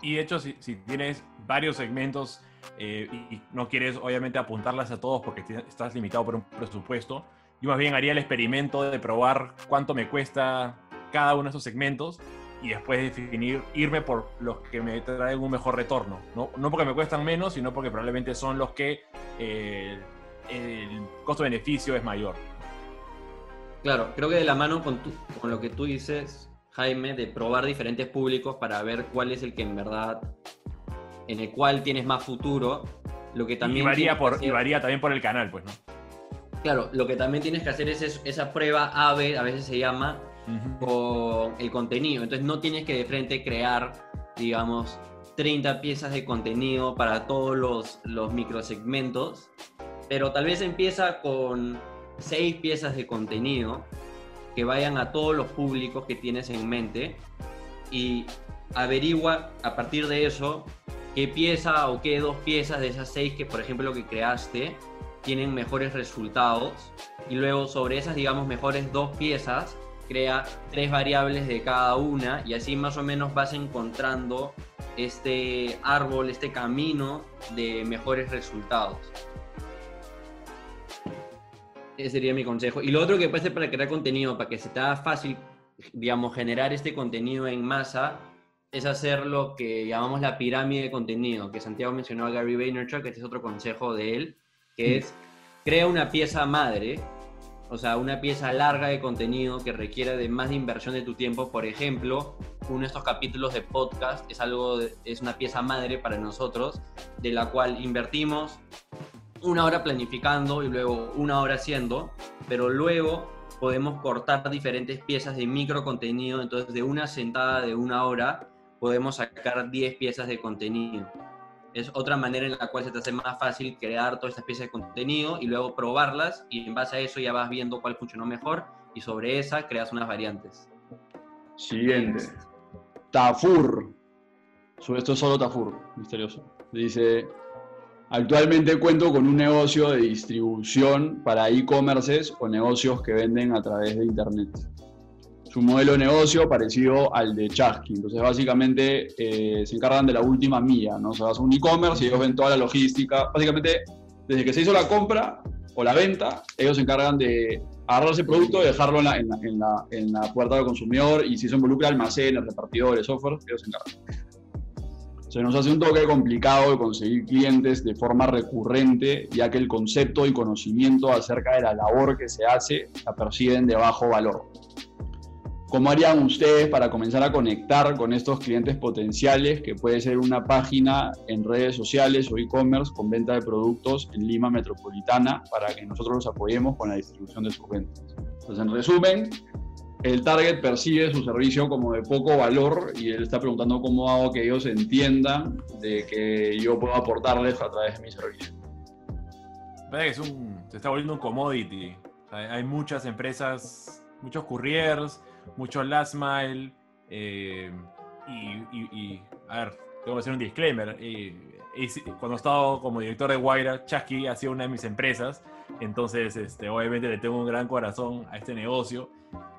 y de hecho, si, tienes varios segmentos eh, y, no quieres obviamente apuntarlas a todos porque estás limitado por un presupuesto, yo más bien haría el experimento de probar cuánto me cuesta cada uno de esos segmentos y después definir, irme por los que me traen un mejor retorno. No, no porque me cuestan menos, sino porque probablemente son los que eh, el costo-beneficio es mayor. Claro, creo que de la mano con, con lo que tú dices, Jaime, de probar diferentes públicos para ver cuál es el que en verdad, en el cual tienes más futuro. Lo que también y, varía, por, y varía también por el canal, pues, ¿no? Claro, lo que también tienes que hacer es esa prueba AVE, a veces se llama, con el contenido. Entonces no tienes que de frente crear, digamos, 30 piezas de contenido para todos los, los microsegmentos, pero tal vez empieza con 6 piezas de contenido que vayan a todos los públicos que tienes en mente y averigua a partir de eso qué pieza o qué dos piezas de esas seis que por ejemplo que creaste tienen mejores resultados y luego sobre esas digamos mejores dos piezas crea tres variables de cada una y así más o menos vas encontrando este árbol, este camino de mejores resultados. Ese sería mi consejo. Y lo otro que puede ser para crear contenido, para que se te haga fácil, digamos, generar este contenido en masa, es hacer lo que llamamos la pirámide de contenido, que Santiago mencionó a Gary Vaynerchuk, que este es otro consejo de él, que es crea una pieza madre, o sea, una pieza larga de contenido que requiera de más inversión de tu tiempo. Por ejemplo, uno de estos capítulos de podcast es algo, es una pieza madre para nosotros, de la cual invertimos una hora planificando y luego una hora haciendo, pero luego podemos cortar diferentes piezas de micro contenido, entonces de una sentada de una hora podemos sacar 10 piezas de contenido. es otra manera en la cual se te hace más fácil crear toda esta especie de contenido y luego probarlas y en base a eso ya vas viendo cuál funcionó mejor y sobre esa creas unas variantes. Siguiente. Tafur. Sobre esto es solo Tafur, misterioso. Dice, actualmente cuento con un negocio de distribución para e-commerces o negocios que venden a través de Internet su modelo de negocio parecido al de Chasky. Entonces, básicamente eh, se encargan de la última milla, ¿no? O sea, un e-commerce y ellos ven toda la logística. Básicamente, desde que se hizo la compra o la venta, ellos se encargan de agarrar ese producto y dejarlo en la, puerta del consumidor y si eso involucra almacenes, repartidores, software, ellos se encargan. Se nos hace un toque complicado de conseguir clientes de forma recurrente, ya que el concepto y conocimiento acerca de la labor que se hace la perciben de bajo valor. ¿Cómo harían ustedes para comenzar a conectar con estos clientes potenciales, que puede ser una página en redes sociales o e-commerce con venta de productos en Lima Metropolitana para que nosotros los apoyemos con la distribución de sus ventas? Entonces, en resumen, el target percibe su servicio como de poco valor y él está preguntando cómo hago que ellos entiendan de que yo puedo aportarles a través de mi servicio. Es un, se está volviendo un commodity. hay muchas empresas, muchos couriers, mucho last mile. Eh, y, a ver, tengo que hacer un disclaimer. Eh, cuando he estado como director de Guaira, Chasky ha sido una de mis empresas. Entonces, este, obviamente le tengo un gran corazón a este negocio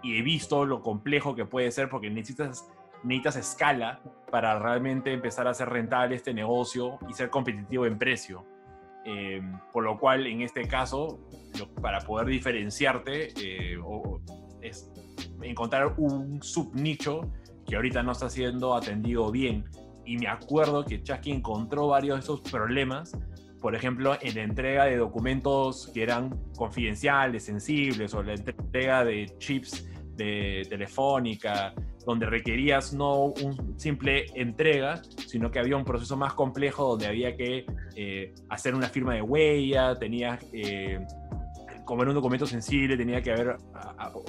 y he visto lo complejo que puede ser porque necesitas, necesitas escala para realmente empezar a hacer rentable este negocio y ser competitivo en precio. Eh, por lo cual, en este caso, para poder diferenciarte, es encontrar un subnicho que ahorita no está siendo atendido bien. Y me acuerdo que Chasky encontró varios de esos problemas, por ejemplo, en la entrega de documentos que eran confidenciales, sensibles, o la entrega de chips de telefónica, donde requerías no un simple entrega, sino que había un proceso más complejo donde había que eh, hacer una firma de huella, tenías eh, como era un documento sensible, tenía que haber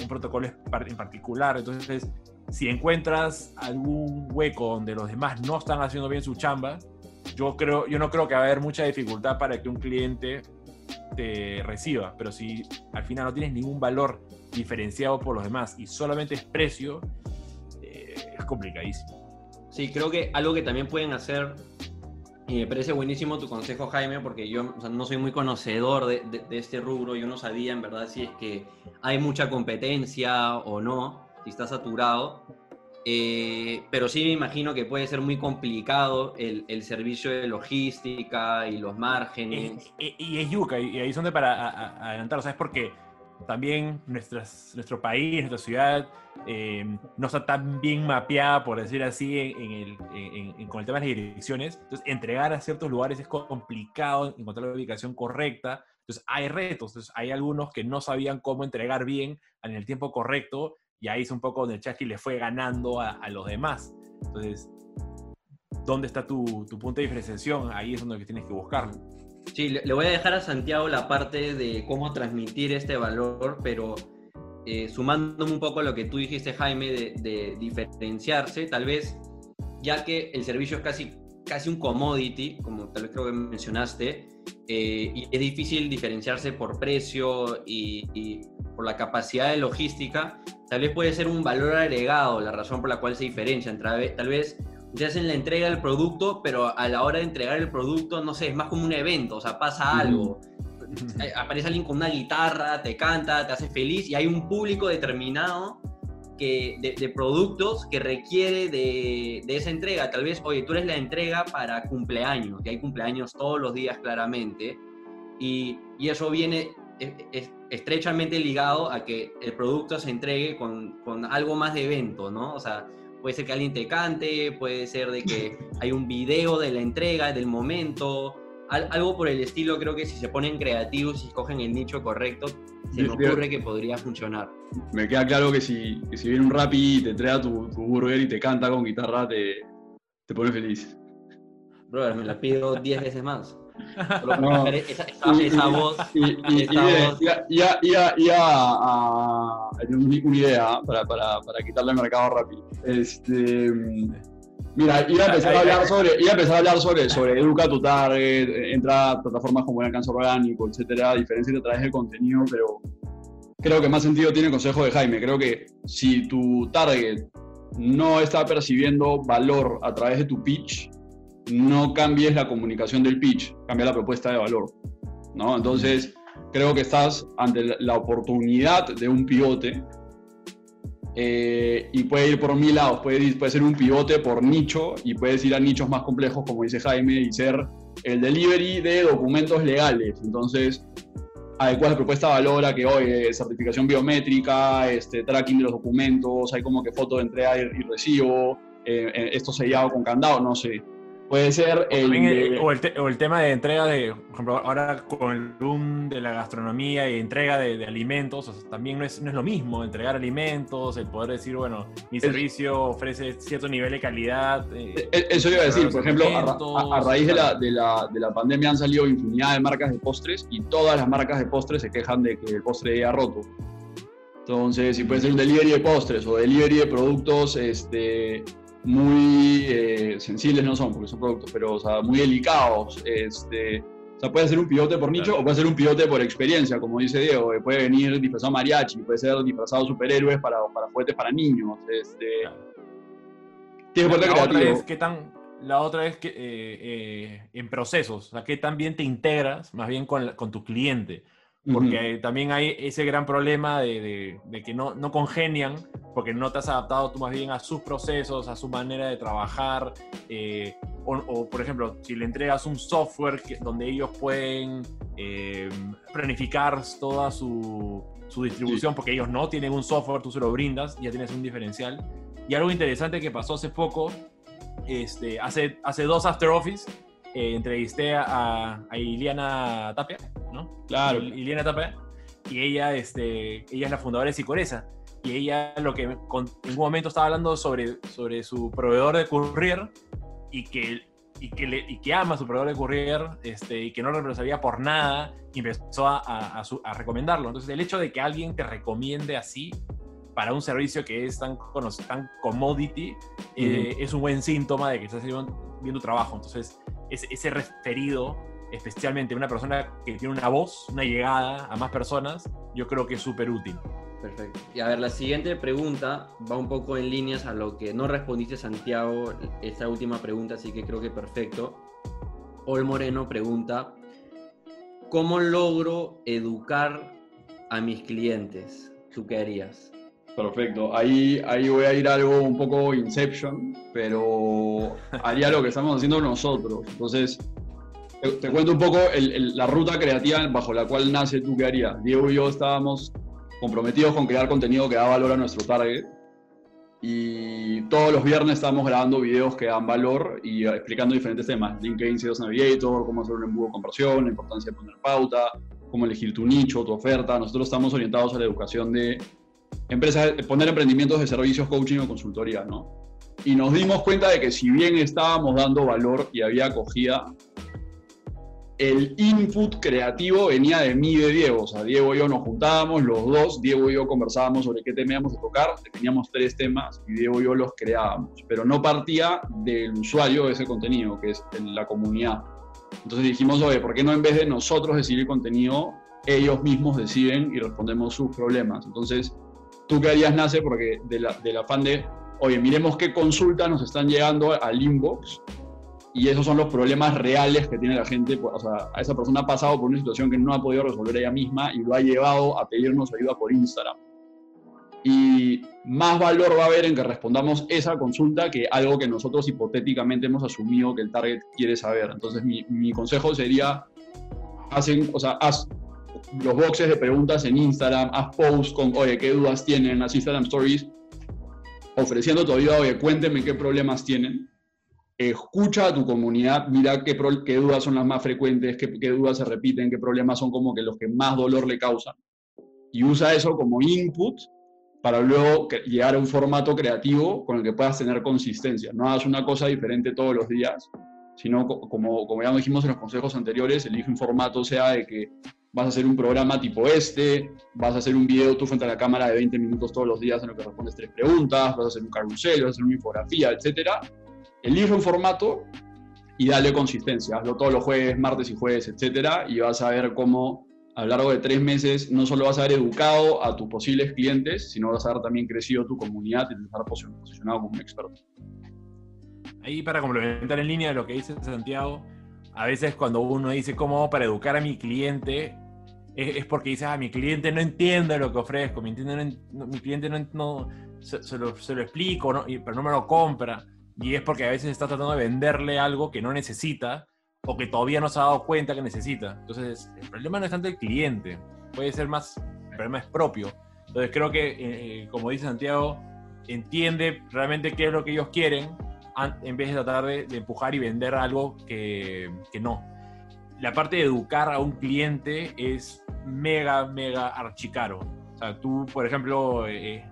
un protocolo en particular. Entonces, si encuentras algún hueco donde los demás no están haciendo bien su chamba, yo, creo, yo no creo que va a haber mucha dificultad para que un cliente te reciba. Pero si al final no tienes ningún valor diferenciado por los demás y solamente es precio, eh, es complicadísimo. Sí, creo que algo que también pueden hacer y me parece buenísimo tu consejo, Jaime, porque yo no soy muy conocedor de, este rubro. Yo no sabía, en verdad, si es que hay mucha competencia o no, si está saturado. Eh, pero sí me imagino que puede ser muy complicado el, el servicio de logística y los márgenes. Y, es yuca, y ahí son de para adelantar, ¿sabes? Porque también nuestras, nuestro país, nuestra ciudad, eh, no está tan bien mapeada, por decir así, en, con el tema de las direcciones. Entonces, entregar a ciertos lugares es complicado, encontrar la ubicación correcta. Entonces, hay retos. Entonces, hay algunos que no sabían cómo entregar bien en el tiempo correcto, y ahí es un poco donde Chasky le fue ganando a, los demás. Entonces, ¿dónde está tu, tu punto de diferenciación? Ahí es donde tienes que buscarlo. Sí, le voy a dejar a Santiago la parte de cómo transmitir este valor, pero eh, sumándome un poco a lo que tú dijiste, Jaime, de, diferenciarse, tal vez, ya que el servicio es casi, casi un commodity, como tal vez creo que mencionaste, eh, y es difícil diferenciarse por precio y, y, por la capacidad de logística, tal vez puede ser un valor agregado la razón por la cual se diferencian. Tal vez te hacen la entrega del producto, pero a la hora de entregar el producto, no sé, es más como un evento, o sea, pasa algo. Aparece alguien con una guitarra, te canta, te hace feliz y hay un público determinado que, de, productos que requiere de, esa entrega. Tal vez, oye, tú eres la entrega para cumpleaños, que hay cumpleaños todos los días claramente, y, eso viene estrechamente ligado a que el producto se entregue con, con algo más de evento, ¿no? O sea, puede ser que alguien te cante, puede ser de que hay un video de la entrega, del momento, algo por el estilo, creo que si se ponen creativos y escogen el nicho correcto, se me ocurre que podría funcionar. Me queda claro que si, si viene un rapi y te entrega tu, burger y te canta con guitarra, te, te pone feliz. Brother, me la pido 10 veces más. No. Esa, esa, voz. Y, a, una idea para, para, para quitarle el mercado rápido. Este, Mira, iba a empezar a hablar sobre, iba a empezar a hablar sobre, sobre educa tu target, entra a plataformas como el alcance orgánico, etcétera, diferencia a través del contenido, pero creo que más sentido tiene el consejo de Jaime. Creo que si tu target no está percibiendo valor a través de tu pitch, no cambies la comunicación del pitch, cambia la propuesta de valor. ¿no? Entonces, creo que estás ante la oportunidad de un pivote eh, y puede ir por mil lados. Puede, puede ser un pivote por nicho y puedes ir a nichos más complejos, como dice Jaime, y ser el delivery de documentos legales. Entonces, adecuar la propuesta de valor a que hoy certificación biométrica, este, tracking de los documentos, hay como que foto de entrega y, recibo, eh, eh, esto sellado con candado, no sé. Puede ser el, o, el tema de entrega de, por ejemplo, ahora con el boom de la gastronomía y entrega de, alimentos, también no es, no es, lo mismo entregar alimentos, el poder decir, bueno, mi servicio ofrece cierto nivel de calidad. Eh, e, eso iba a decir, por ejemplo, a, raíz de la, de, la, de la, pandemia han salido infinidad de marcas de postres y todas las marcas de postres se quejan de que el postre haya roto. Entonces, si puede ser un delivery de postres o delivery de productos, este muy eh, sensibles no son, porque son productos, pero o sea, muy delicados. Este, o sea, puede ser un pivote por nicho o puede ser un pivote por experiencia, como dice Diego. Puede venir disfrazado mariachi, puede ser disfrazado superhéroes para, para juguetes para niños. Este, Tiene la, otra es que tan, la otra es que eh, eh, en procesos, o sea, que también te integras más bien con, con tu cliente porque también hay ese gran problema de, que no, no, congenian, porque no te has adaptado tú más bien a sus procesos, a su manera de trabajar, eh, o, por ejemplo, si le entregas un software donde ellos pueden eh, planificar toda su, su distribución, porque ellos no tienen un software, tú se lo brindas, ya tienes un diferencial. Y algo interesante que pasó hace poco, este, hace, hace dos After Office, eh, entrevisté a, a, Iliana Tapia, ¿no? Claro. Iliana Tapia, y ella, este, ella es la fundadora de Sicoresa. Y ella lo que en un momento estaba hablando sobre, sobre su proveedor de courier y que, y que, le, y que ama a su proveedor de courier este, y que no lo reemplazaría por nada y empezó a, a, a, recomendarlo. Entonces el hecho de que alguien te recomiende así para un servicio que es tan, tan commodity eh, es un buen síntoma de que estás haciendo bien tu trabajo. Entonces ese, referido, especialmente una persona que tiene una voz, una llegada a más personas, yo creo que es súper útil. Perfecto. Y a ver, la siguiente pregunta va un poco en líneas a lo que no respondiste, Santiago, esta última pregunta, así que creo que perfecto. Ol Moreno pregunta, ¿cómo logro educar a mis clientes? ¿Tú qué harías? Perfecto, ahí, ahí voy a ir a algo un poco Inception, pero haría lo que estamos haciendo nosotros. Entonces, te, cuento un poco la ruta creativa bajo la cual nace tú qué harías. Diego y yo estábamos comprometidos con crear contenido que da valor a nuestro target y todos los viernes estábamos grabando videos que dan valor y explicando diferentes temas. LinkedIn Sales Navigator, cómo hacer un embudo de conversión, la importancia de poner pauta, cómo elegir tu nicho, tu oferta. Nosotros estamos orientados a la educación de empresas, poner emprendimientos de servicios, coaching o consultoría, ¿no? Y nos dimos cuenta de que si bien estábamos dando valor y había acogida, el input creativo venía de mí y de Diego. O sea, Diego y yo nos juntábamos, los dos, Diego y yo conversábamos sobre qué tema íbamos a tocar, teníamos tres temas y Diego y yo los creábamos, pero no partía del usuario de ese contenido, que es la comunidad. Entonces dijimos, oye, ¿por qué no en vez de nosotros decidir contenido, ellos mismos deciden y respondemos sus problemas? Entonces, ¿Tú qué harías, Nace? Porque del afán de, oye, miremos qué consultas nos están llegando al inbox y esos son los problemas reales que tiene la gente. O sea, esa persona ha pasado por una situación que no ha podido resolver ella misma y lo ha llevado a pedirnos ayuda por Instagram. Y más valor va a haber en que respondamos esa consulta que algo que nosotros hipotéticamente hemos asumido que el target quiere saber. Entonces, mi, mi consejo sería, hacen, o sea, haz los boxes de preguntas en Instagram, haz posts con, oye, ¿qué dudas tienen? Haz Instagram Stories, ofreciendo tu ayuda, oye, cuéntenme qué problemas tienen. Escucha a tu comunidad, mira qué, dudas son las más frecuentes, qué, dudas se repiten, qué problemas son como que los que más dolor le causan. Y usa eso como input para luego llegar a un formato creativo con el que puedas tener consistencia. No hagas una cosa diferente todos los días, sino como, como ya dijimos en los consejos anteriores, elige un formato, sea de que vas a hacer un programa tipo este, vas a hacer un video tú frente a la cámara de 20 minutos todos los días en lo que respondes tres preguntas, vas a hacer un carrusel, vas a hacer una infografía, etc. elige un formato y dale consistencia. Hazlo todos los jueves, martes y jueves, etcétera, y vas a ver cómo a lo largo de tres meses no solo vas a haber educado a tus posibles clientes, sino vas a haber también crecido tu comunidad y te vas a posicionado como un experto. Ahí para complementar en línea lo que dice Santiago, a veces cuando uno dice cómo para educar a mi cliente, es, porque dices, ah, mi cliente no entiende lo que ofrezco, mi, mi cliente no, se, lo, explico, pero no me lo compra. Y es porque a veces está tratando de venderle algo que no necesita o que todavía no se ha dado cuenta que necesita. Entonces, el problema no es tanto el cliente, puede ser más, el problema es propio. Entonces, creo que, eh, eh, como dice Santiago, entiende realmente qué es lo que ellos quieren en vez de tratar de, empujar y vender algo que, que, no. La parte de educar a un cliente es mega, mega archicaro. O sea, tú, por ejemplo, eh,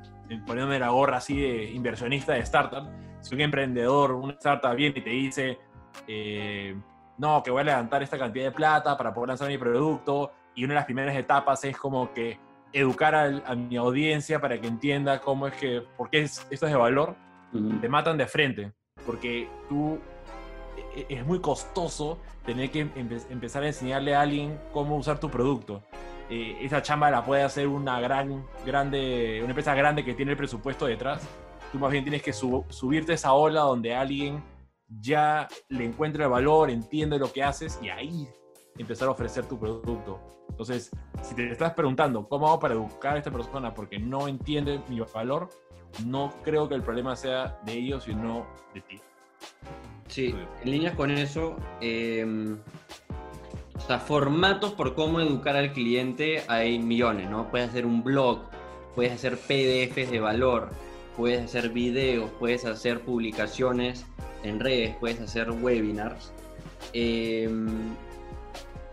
poniéndome la gorra así de inversionista de startup, si un emprendedor, una startup viene y te dice, eh, no, que voy a levantar esta cantidad de plata para poder lanzar mi producto, y una de las primeras etapas es como que educar a, mi audiencia para que entienda cómo es que, por qué esto es de valor, te matan de frente, porque tú, e, e, es muy costoso tener que empezar a enseñarle a alguien cómo usar tu producto. Eh, esa chamba la puede hacer una gran, grande, una empresa grande que tiene el presupuesto detrás. Tú más bien tienes que subirte a esa ola donde alguien ya le encuentra el valor, entiende lo que haces y ahí empezar a ofrecer tu producto. Entonces, si te estás preguntando cómo hago para educar a esta persona porque no entiende mi valor, no creo que el problema sea de ellos, sino de ti. Sí, en líneas con eso, eh, o sea, formatos por cómo educar al cliente hay millones, ¿no? Puedes hacer un blog, puedes hacer PDFs de valor, puedes hacer videos, puedes hacer publicaciones en redes, puedes hacer webinars. Em,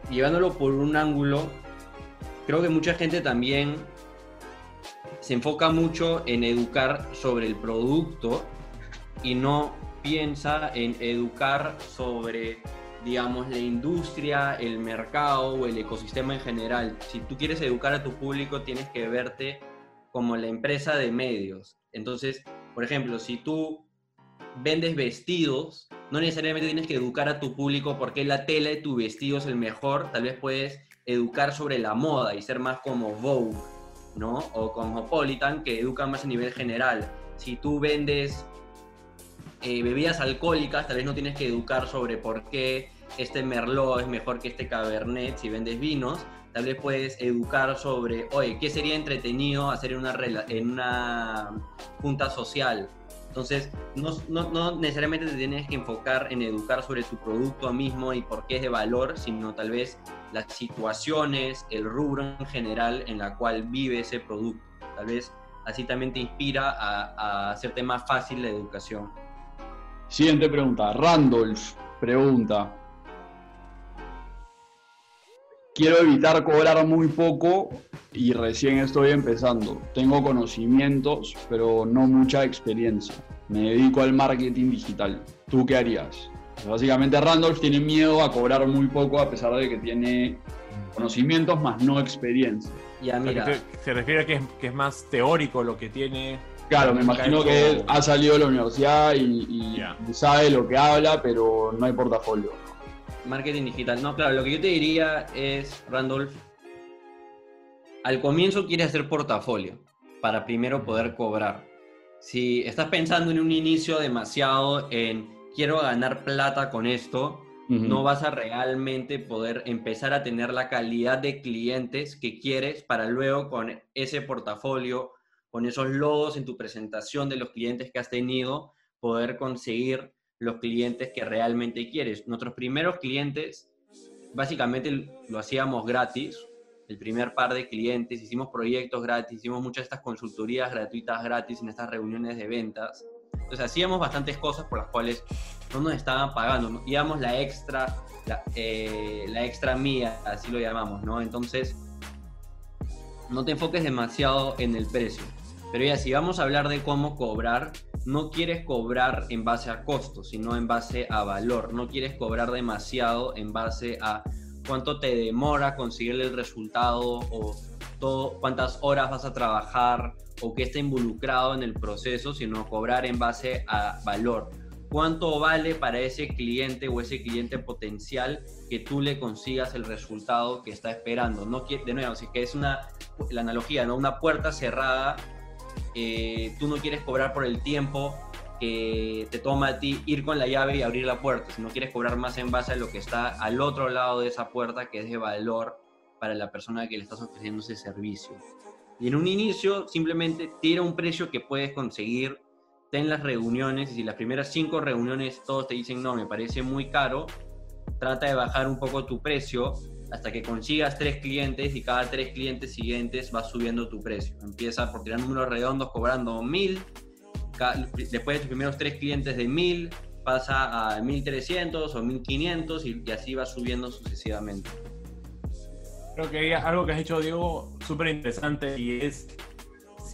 llevándolo por un ángulo, creo que mucha gente también se enfoca mucho en educar sobre el producto y no piensa en educar sobre digamos, la industria, el mercado o el ecosistema en general. Si tú quieres educar a tu público, tienes que verte como la empresa de medios. Entonces, por ejemplo, si tú vendes vestidos, no necesariamente tienes que educar a tu público porque la tela de tu vestido es el mejor. Tal vez puedes educar sobre la moda y ser más como Vogue, ¿no? O Cosmopolitan, que educan más a nivel general. Si tú vendes eh, bebidas alcohólicas, tal vez no tienes que educar sobre por qué este merlot es mejor que este cabernet si vendes vinos. Tal vez puedes educar sobre, oye, ¿qué sería entretenido hacer en una, en una junta social? Entonces, no, no, no, necesariamente te tienes que enfocar en educar sobre tu producto mismo y por qué es de valor, sino tal vez las situaciones, el rubro en general en la cual vive ese producto. Tal vez así también te inspira a, a hacerte más fácil la educación. Siguiente pregunta. Randolph pregunta. Quiero evitar cobrar muy poco y recién estoy empezando. Tengo conocimientos, pero no mucha experiencia. Me dedico al marketing digital. ¿Tú qué harías? básicamente Randolph tiene miedo a cobrar muy poco a pesar de que tiene conocimientos más no experiencia. Ya, mira. se refiere a que es, que es más teórico lo que tiene Claro, me imagino que él ha salido de la universidad y, sabe lo que habla, pero no hay portafolio. Marketing digital. No, claro, lo que yo te diría es, Randolph, al comienzo quieres hacer portafolio para primero poder cobrar. Si estás pensando en un inicio demasiado en quiero ganar plata con esto, no vas a realmente poder empezar a tener la calidad de clientes que quieres para luego con ese portafolio con esos logos en tu presentación de los clientes que has tenido, poder conseguir los clientes que realmente quieres. Nuestros primeros clientes, básicamente lo hacíamos gratis, el primer par de clientes, hicimos proyectos gratis, hicimos muchas de estas consultorías gratuitas gratis en estas reuniones de ventas. Entonces hacíamos bastantes cosas por las cuales no nos estaban pagando, íbamos la extra, la, eh, la extra mía, así lo llamamos, ¿no? Entonces, no te enfoques demasiado en el precio pero ya, si vamos a hablar de cómo cobrar, no quieres cobrar en base a costos, sino en base a valor. No quieres cobrar demasiado en base a cuánto te demora conseguir el resultado o cuántas horas vas a trabajar o qué está involucrado en el proceso, sino cobrar en base a valor. cuánto vale para ese cliente o ese cliente potencial que tú le consigas el resultado que está esperando. No, de nuevo, así que es una, la analogía, ¿no? Una puerta cerrada, tú no quieres cobrar por el tiempo que te toma a ti ir con la llave y abrir la puerta, sino quieres cobrar más en base a lo que está al otro lado de esa puerta, que es de valor para la persona que le estás ofreciendo ese servicio. Y en un inicio simplemente tira un precio que puedes conseguir, ten las reuniones y si las primeras cinco reuniones todos te dicen no, me parece muy caro, trata de bajar un poco tu precio hasta que consigas tres clientes y cada tres clientes siguientes va subiendo tu precio. Empieza por tirar números redondos cobrando mil, después de tus primeros tres clientes de mil, pasa a 1300 o 1500 y, y así va subiendo sucesivamente. Creo que algo que has hecho, Diego, súper interesante y es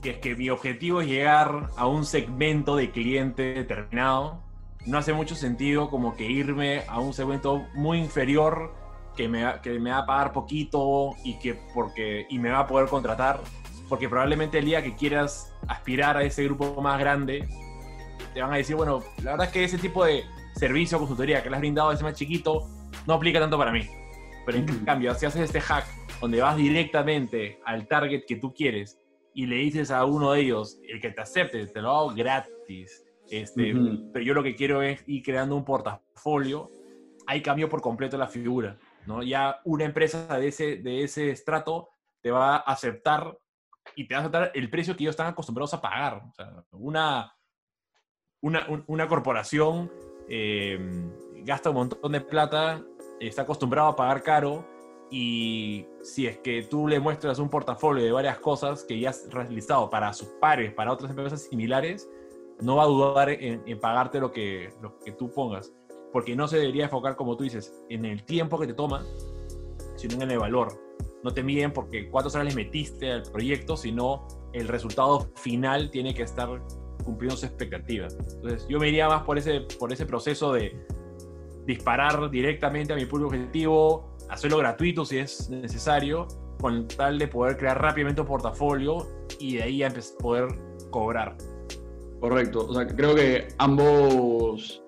si es que mi objetivo es llegar a un segmento de cliente determinado, no hace mucho sentido como que irme a un segmento muy inferior que me, que me va a pagar poquito y, que porque, y me va a poder contratar, porque probablemente el día que quieras aspirar a ese grupo más grande, te van a decir, bueno, la verdad es que ese tipo de servicio o consultoría que le has brindado a ese más chiquito no aplica tanto para mí. Pero en cambio, si haces este hack donde vas directamente al target que tú quieres y le dices a uno de ellos, el que te acepte, te lo hago gratis, este, pero yo lo que quiero es ir creando un portafolio, ahí cambio por completo la figura. ¿No? Ya una empresa de ese, de ese estrato te va a aceptar y te va a aceptar el precio que ellos están acostumbrados a pagar. Una, una, una corporación eh, gasta un montón de plata está acostumbrado a pagar caro y si es que tú le muestras un portafolio de varias cosas que ya has realizado para sus pares, para otras empresas similares, no va a dudar en, pagarte lo que, lo que tú pongas. Porque no se debería enfocar, como tú dices, en el tiempo que te toma, sino en el valor. No te miden porque cuántos horas le metiste al proyecto, sino el resultado final tiene que estar cumpliendo sus expectativas. Entonces, yo me iría más por ese, por ese proceso de disparar directamente a mi público objetivo, hacerlo gratuito si es necesario, con tal de poder crear rápidamente un portafolio y de ahí poder cobrar. Correcto, o sea, creo que ambos,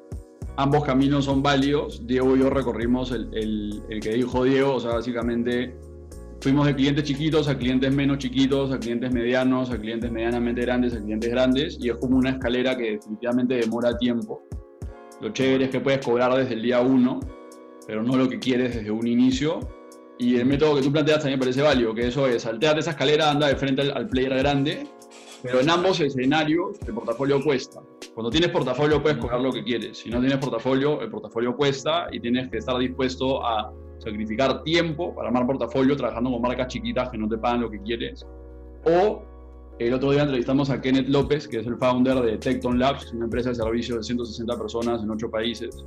ambos caminos son válidos. Diego y yo recorrimos el, que dijo Diego, o sea, básicamente fuimos de clientes chiquitos a clientes menos chiquitos, a clientes medianos, a clientes medianamente grandes, a clientes grandes, y es como una escalera que definitivamente demora tiempo. Lo chévere es que puedes cobrar desde el día uno, pero no lo que quieres desde un inicio. Y el método que tú planteas también parece válido, que eso es saltear esa escalera, anda de frente al, player grande, pero en ambos escenarios el portafolio cuesta. Cuando tienes portafolio puedes cobrar lo que quieres. Si no tienes portafolio, el portafolio cuesta y tienes que estar dispuesto a sacrificar tiempo para armar portafolio trabajando con marcas chiquitas que no te pagan lo que quieres. O el otro día entrevistamos a Kenneth López, que es el founder de Tecton Labs, una empresa de servicios de 160 personas en 8 países.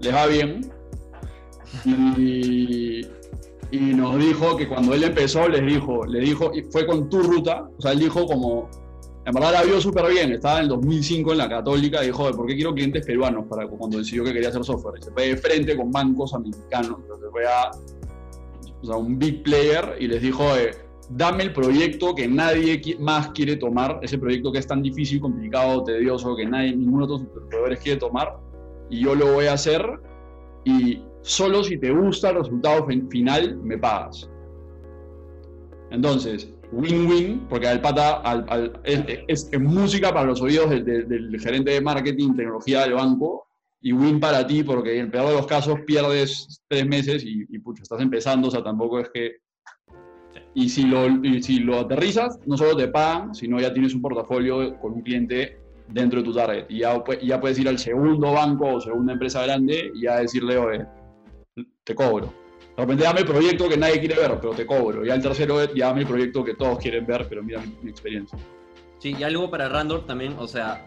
Les va bien. Y, nos dijo que cuando él empezó, les dijo, le dijo, y fue con tu ruta, o sea, él dijo como, en verdad la vio súper bien, estaba en el 2005 en la Católica, dijo, ¿por qué quiero clientes peruanos? Para cuando decidió que quería hacer software. Y se fue de frente con bancos americanos, entonces fue a o sea, un big player y les dijo, dame el proyecto que nadie más quiere tomar, ese proyecto que es tan difícil, complicado, tedioso, que nadie, ninguno de tus proveedores quiere tomar, y yo lo voy a hacer, y solo si te gusta el resultado final, me pagas. Entonces, win-win, porque al pata al, es, música para los oídos del, gerente de marketing, tecnología del banco, y win para ti, porque en el peor de los casos pierdes tres meses y, pucha, estás empezando, o sea, tampoco es que y si, lo, si lo aterrizas, no solo te pagan, sino ya tienes un portafolio con un cliente dentro de tu target. Y ya, ya puedes ir al segundo banco o segunda empresa grande y ya decirle, oye, te cobro. De repente dame el proyecto que nadie quiere ver, pero te cobro. Y al tercero, ya dame el proyecto que todos quieren ver, pero mira mi, experiencia. Sí, y algo para Randor también, o sea,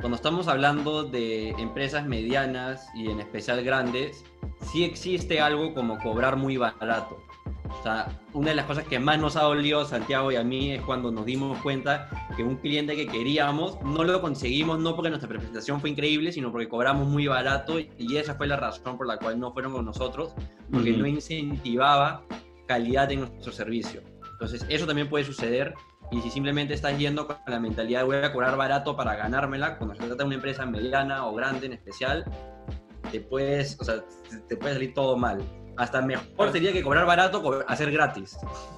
cuando estamos hablando de empresas medianas y en especial grandes, sí existe algo como cobrar muy barato. O sea, una de las cosas que más nos ha dolido Santiago y a mí es cuando nos dimos cuenta que un cliente que queríamos no lo conseguimos no porque nuestra presentación fue increíble, sino porque cobramos muy barato y esa fue la razón por la cual no fueron con nosotros, porque no incentivaba calidad en nuestro servicio. Entonces, eso también puede suceder. Y si simplemente estás yendo con la mentalidad de voy a cobrar barato para ganármela, cuando se trata de una empresa mediana o grande en especial, te puedes, o sea, te puede salir todo mal. Hasta mejor sería que cobrar barato, co- hacer gratis.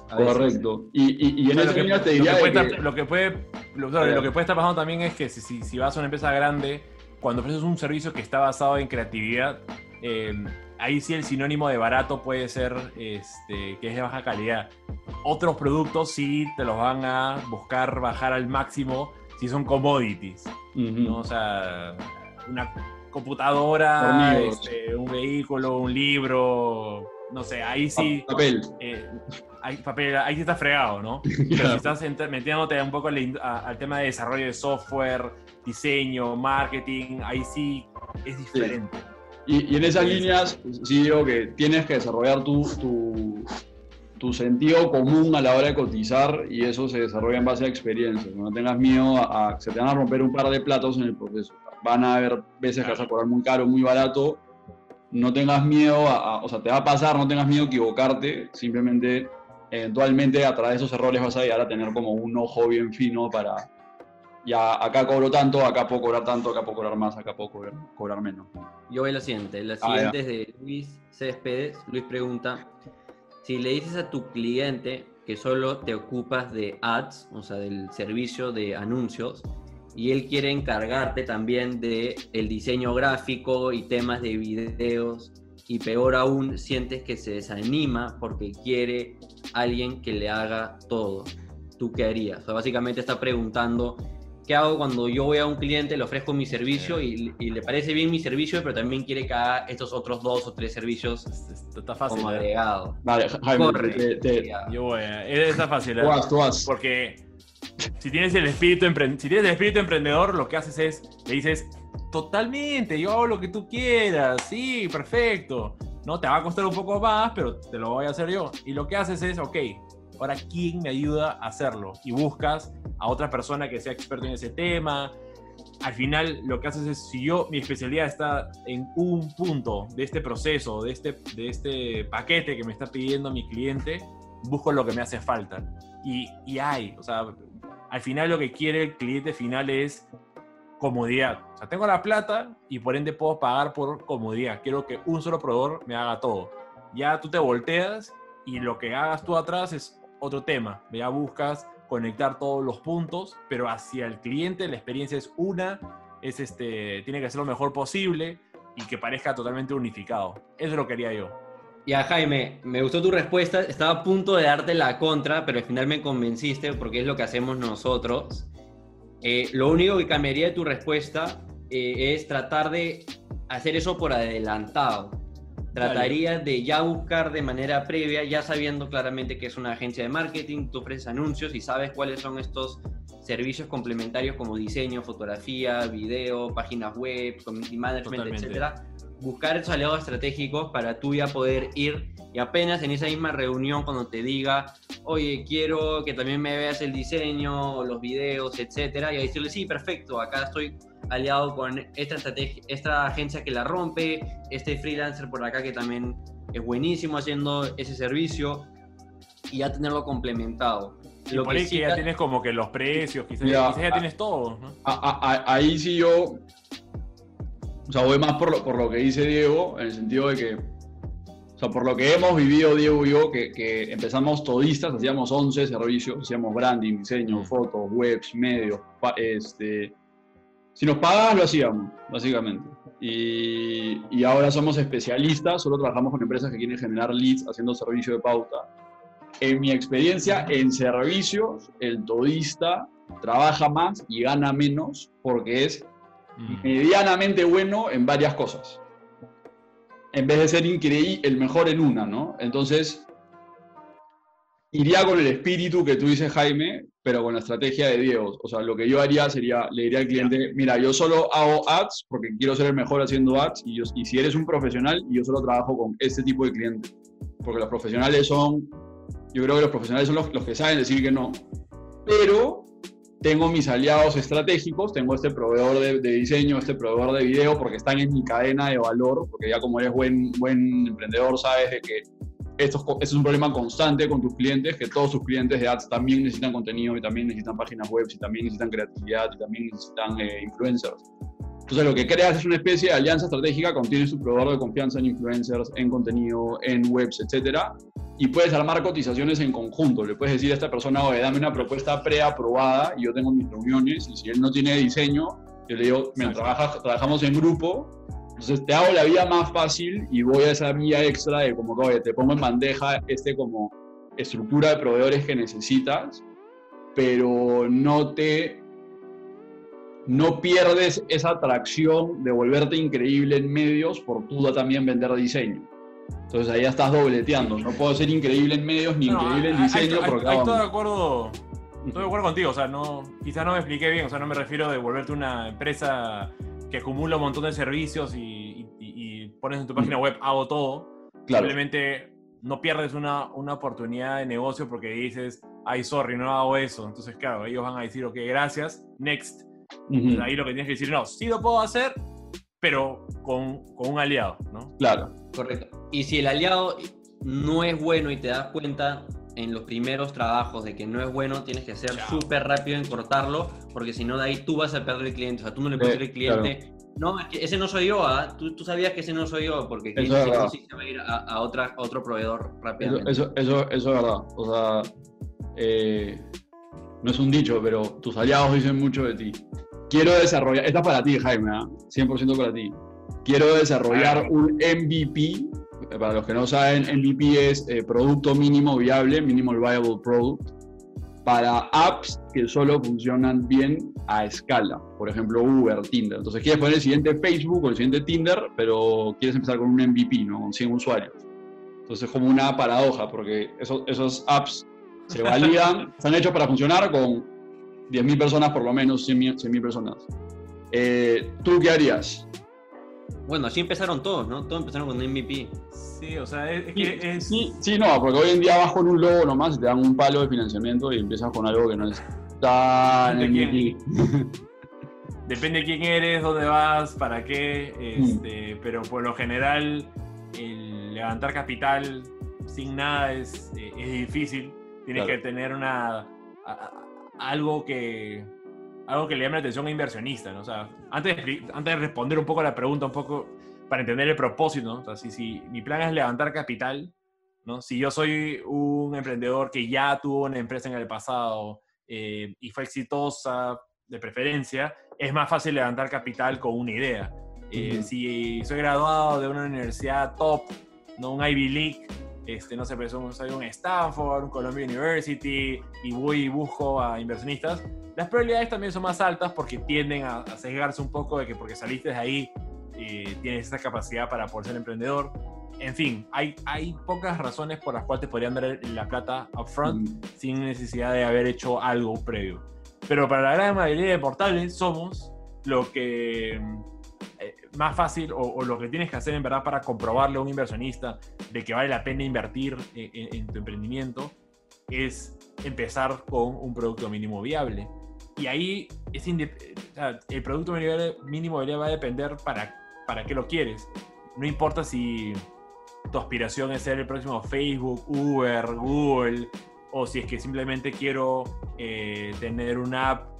Correcto. Y, y, y en O sea, lo, que, te lo diría que puede de estar, que- lo que puede- lo- claro, lo que puede estar pasando también es que si, si, si vas a una empresa grande, cuando ofreces un servicio que está basado en creatividad, eh, ahí sí el sinónimo de barato puede ser este, que es de baja calidad. Otros productos sí te los van a buscar bajar al máximo si son commodities. Ujú. ¿no? O sea, una computadora, este, un vehículo, un libro, no sé, ahí sí, Papel. eh, hay papel, ahí sí está fregado, ¿no? Pero si estás metiéndote un poco al, tema de desarrollo de software, diseño, marketing, ahí sí es diferente. Y, y en esas Sí. líneas, sí digo que tienes que desarrollar tu, tu, tu sentido común a la hora de cotizar y eso se desarrolla en base a experiencias. No tengas miedo a, a que se te van a romper un par de platos en el proceso. Van a haber veces que vas a cobrar muy caro, muy barato. No tengas miedo, a, a- o sea, te va a pasar, no tengas miedo a equivocarte. Simplemente, eventualmente, a través de esos errores vas a llegar a tener como un ojo bien fino para, ya acá cobro tanto, acá puedo cobrar tanto, acá puedo cobrar más, acá puedo cobrar, cobrar menos. Yo voy a la siguiente. La Ah, siguiente es de Luis Céspedes. Luis pregunta, si le dices a tu cliente que solo te ocupas de ads, o sea, del servicio de anuncios, y él quiere encargarte también de el diseño gráfico y temas de videos, y peor aún, sientes que se desanima porque quiere alguien que le haga todo. ¿Tú qué harías? O sea, básicamente está preguntando ¿Qué hago cuando yo voy a un cliente, le ofrezco mi servicio y, y le parece bien mi servicio, pero también quiere que haga estos otros dos o tres servicios Es- es- Está fácil. como ¿eh? agregado? Vale, Jaime, Corre. te- te- Yo voy a- Está fácil. ¿eh? tú vas, tú vas. Porque si tienes el espíritu empre- si tienes el espíritu emprendedor, lo que haces es, le dices, totalmente, yo hago lo que tú quieras, sí, perfecto. No, te va a costar un poco más, pero te lo voy a hacer yo. Y lo que haces es, ok, ahora quién me ayuda a hacerlo. Y buscas a otra persona que sea experto en ese tema. Al final lo que haces es, si yo, mi especialidad está en un punto de este proceso, de este, de este paquete que me está pidiendo mi cliente, busco lo que me hace falta. Y, y hay, o sea, al final lo que quiere el cliente final es comodidad. O sea, tengo la plata y por ende puedo pagar por comodidad. Quiero que un solo proveedor me haga todo. Ya tú te volteas y lo que hagas tú atrás es otro tema. Ya buscas conectar todos los puntos, pero hacia el cliente la experiencia es una, es este, tiene que ser lo mejor posible y que parezca totalmente unificado. Eso es lo que haría yo. Ya, Jaime, me gustó tu respuesta. Estaba a punto de darte la contra, pero al final me convenciste porque es lo que hacemos nosotros. Eh, lo único que cambiaría de tu respuesta eh, es tratar de hacer eso por adelantado. Trataría de ya buscar de manera previa, ya sabiendo claramente que es una agencia de marketing, tú ofreces anuncios y sabes cuáles son estos servicios complementarios como diseño, fotografía, video, páginas web, community management, Totalmente. etcétera. Buscar esos aliados estratégicos para tú ya poder ir y apenas en esa misma reunión cuando te diga, oye, quiero que también me veas el diseño, los videos, etcétera, y ahí decirle, sí, perfecto, acá estoy aliado con esta, estrategia, esta agencia que la rompe, este freelancer por acá que también es buenísimo haciendo ese servicio y ya tenerlo complementado. Y Lo por que ahí sí que ya tienes como que los precios, quizás, Mira, quizás ya a- tienes todo. ¿no? A- a- a- ahí sí yo, o sea, voy más por lo, por lo que dice Diego, en el sentido de que, o sea, por lo que hemos vivido Diego y yo, que, que empezamos todistas, hacíamos 11 servicios, hacíamos branding, diseño, Mm. fotos, webs, medios, este, si nos pagabas lo hacíamos, básicamente. Y, y ahora somos especialistas, solo trabajamos con empresas que quieren generar leads haciendo servicio de pauta. En mi experiencia, en servicios, el todista trabaja más y gana menos porque es. Medianamente bueno en varias cosas. En vez de ser increíble, el mejor en una, ¿no? Entonces, iría con el espíritu que tú dices, Jaime, pero con la estrategia de Diego. O sea, lo que yo haría sería, le diría al cliente, mira, yo solo hago ads porque quiero ser el mejor haciendo ads y, yo- y si eres un profesional, yo solo trabajo con este tipo de clientes. Porque los profesionales son, yo creo que los profesionales son los, los que saben decir que no. Pero tengo mis aliados estratégicos, tengo este proveedor de, de diseño, este proveedor de video, porque están en mi cadena de valor, porque ya como eres buen, buen emprendedor sabes de que esto es, es un problema constante con tus clientes, que todos sus clientes de ads también necesitan contenido y también necesitan páginas web y también necesitan creatividad y también necesitan eh, influencers. Entonces lo que creas es una especie de alianza estratégica con tienes tu proveedor de confianza en influencers, en contenido, en webs, etcétera, y puedes armar cotizaciones en conjunto. Le puedes decir a esta persona, oye, dame una propuesta preaprobada y yo tengo mis reuniones y si él no tiene diseño, yo le digo, mira, trabaja, trabajamos en grupo, entonces te hago la vida más fácil y voy a esa vía extra de como, oye, te pongo en bandeja este como estructura de proveedores que necesitas, pero no te no pierdes esa atracción de volverte increíble en medios por tú también vender diseño. Entonces ahí ya estás dobleteando. No puedo ser increíble en medios ni increíble en diseño. Estoy de acuerdo. Estoy de acuerdo contigo, o sea, no, quizás no me expliqué bien, o sea, no me refiero de volverte una empresa que acumula un montón de servicios y, pones en tu página web, hago todo. Simplemente no pierdes una, una oportunidad de negocio porque dices, ay, sorry, no hago eso. Entonces, claro, ellos van a decir, ok, gracias, next. Ahí lo que tienes que decir, no, sí lo puedo hacer, pero con, con, un aliado, ¿no? Claro. Correcto. Y si el aliado no es bueno y te das cuenta en los primeros trabajos de que no es bueno, tienes que ser súper rápido en cortarlo, porque si no, de ahí tú vas a perder el cliente. O sea, tú no le puedes decir al cliente, no, ese no soy yo, ¿ah? tú, tú, sabías que ese no soy yo, porque el cliente sí se va a ir a, a, otra, a otro proveedor rápidamente. Eso, eso, eso, es verdad. O sea, eh, no es un dicho, pero tus aliados dicen mucho de ti quiero desarrollar, esta es para ti, Jaime, 100% ¿ah? para ti. Quiero desarrollar un MVP. Para los que no saben, MVP es eh, Producto Mínimo Viable, Minimal Viable Product, para apps que solo funcionan bien a escala. Por ejemplo, Uber, Tinder. Entonces, quieres poner el siguiente Facebook o el siguiente Tinder, pero quieres empezar con un MVP, ¿no? Con 100 usuarios. Entonces, es como una paradoja, porque esos, esos apps se validan, están hechos para funcionar con 10.000 personas por lo menos, 100.000 personas. Eh, ¿Tú qué harías? Bueno, así empezaron todos, ¿no? Todos empezaron con MVP. Sí, o sea, es, que es... Sí, sí, no, porque hoy en día vas con un logo nomás y te dan un palo de financiamiento y empiezas con algo que no es tan MVP. Depende de quién eres, dónde vas, para qué, este, mm. pero por lo general el levantar capital sin nada es, eh, es difícil. Tienes que tener una algo que, algo que le llame la atención a inversionistas, ¿no? O sea, antes de, antes de responder un poco a la pregunta, un poco para entender el propósito, ¿no? O sea, si, si mi plan es levantar capital, ¿no? Si yo soy un emprendedor que ya tuvo una empresa en el pasado eh, y fue exitosa, de preferencia, es más fácil levantar capital con una idea. Eh, si soy graduado de una universidad top, ¿no? un Ivy League, este, no sé, pero soy un Stanford, un Columbia University y voy y busco a inversionistas, las probabilidades también son más altas porque tienden a, a sesgarse un poco de que porque saliste de ahí eh, tienes esa capacidad para poder ser emprendedor. En fin, hay, hay pocas razones por las cuales te podrían dar la plata upfront mm. sin necesidad de haber hecho algo previo. Pero para la gran mayoría de portales somos lo que más fácil o, lo que tienes que hacer en verdad para comprobarle a un inversionista de que vale la pena invertir en, tu emprendimiento es empezar con un producto mínimo viable. Y ahí es el producto mínimo viable va a depender para, para qué lo quieres. No importa si tu aspiración es ser el próximo Facebook, Uber, Google, o si es que simplemente quiero eh, tener una app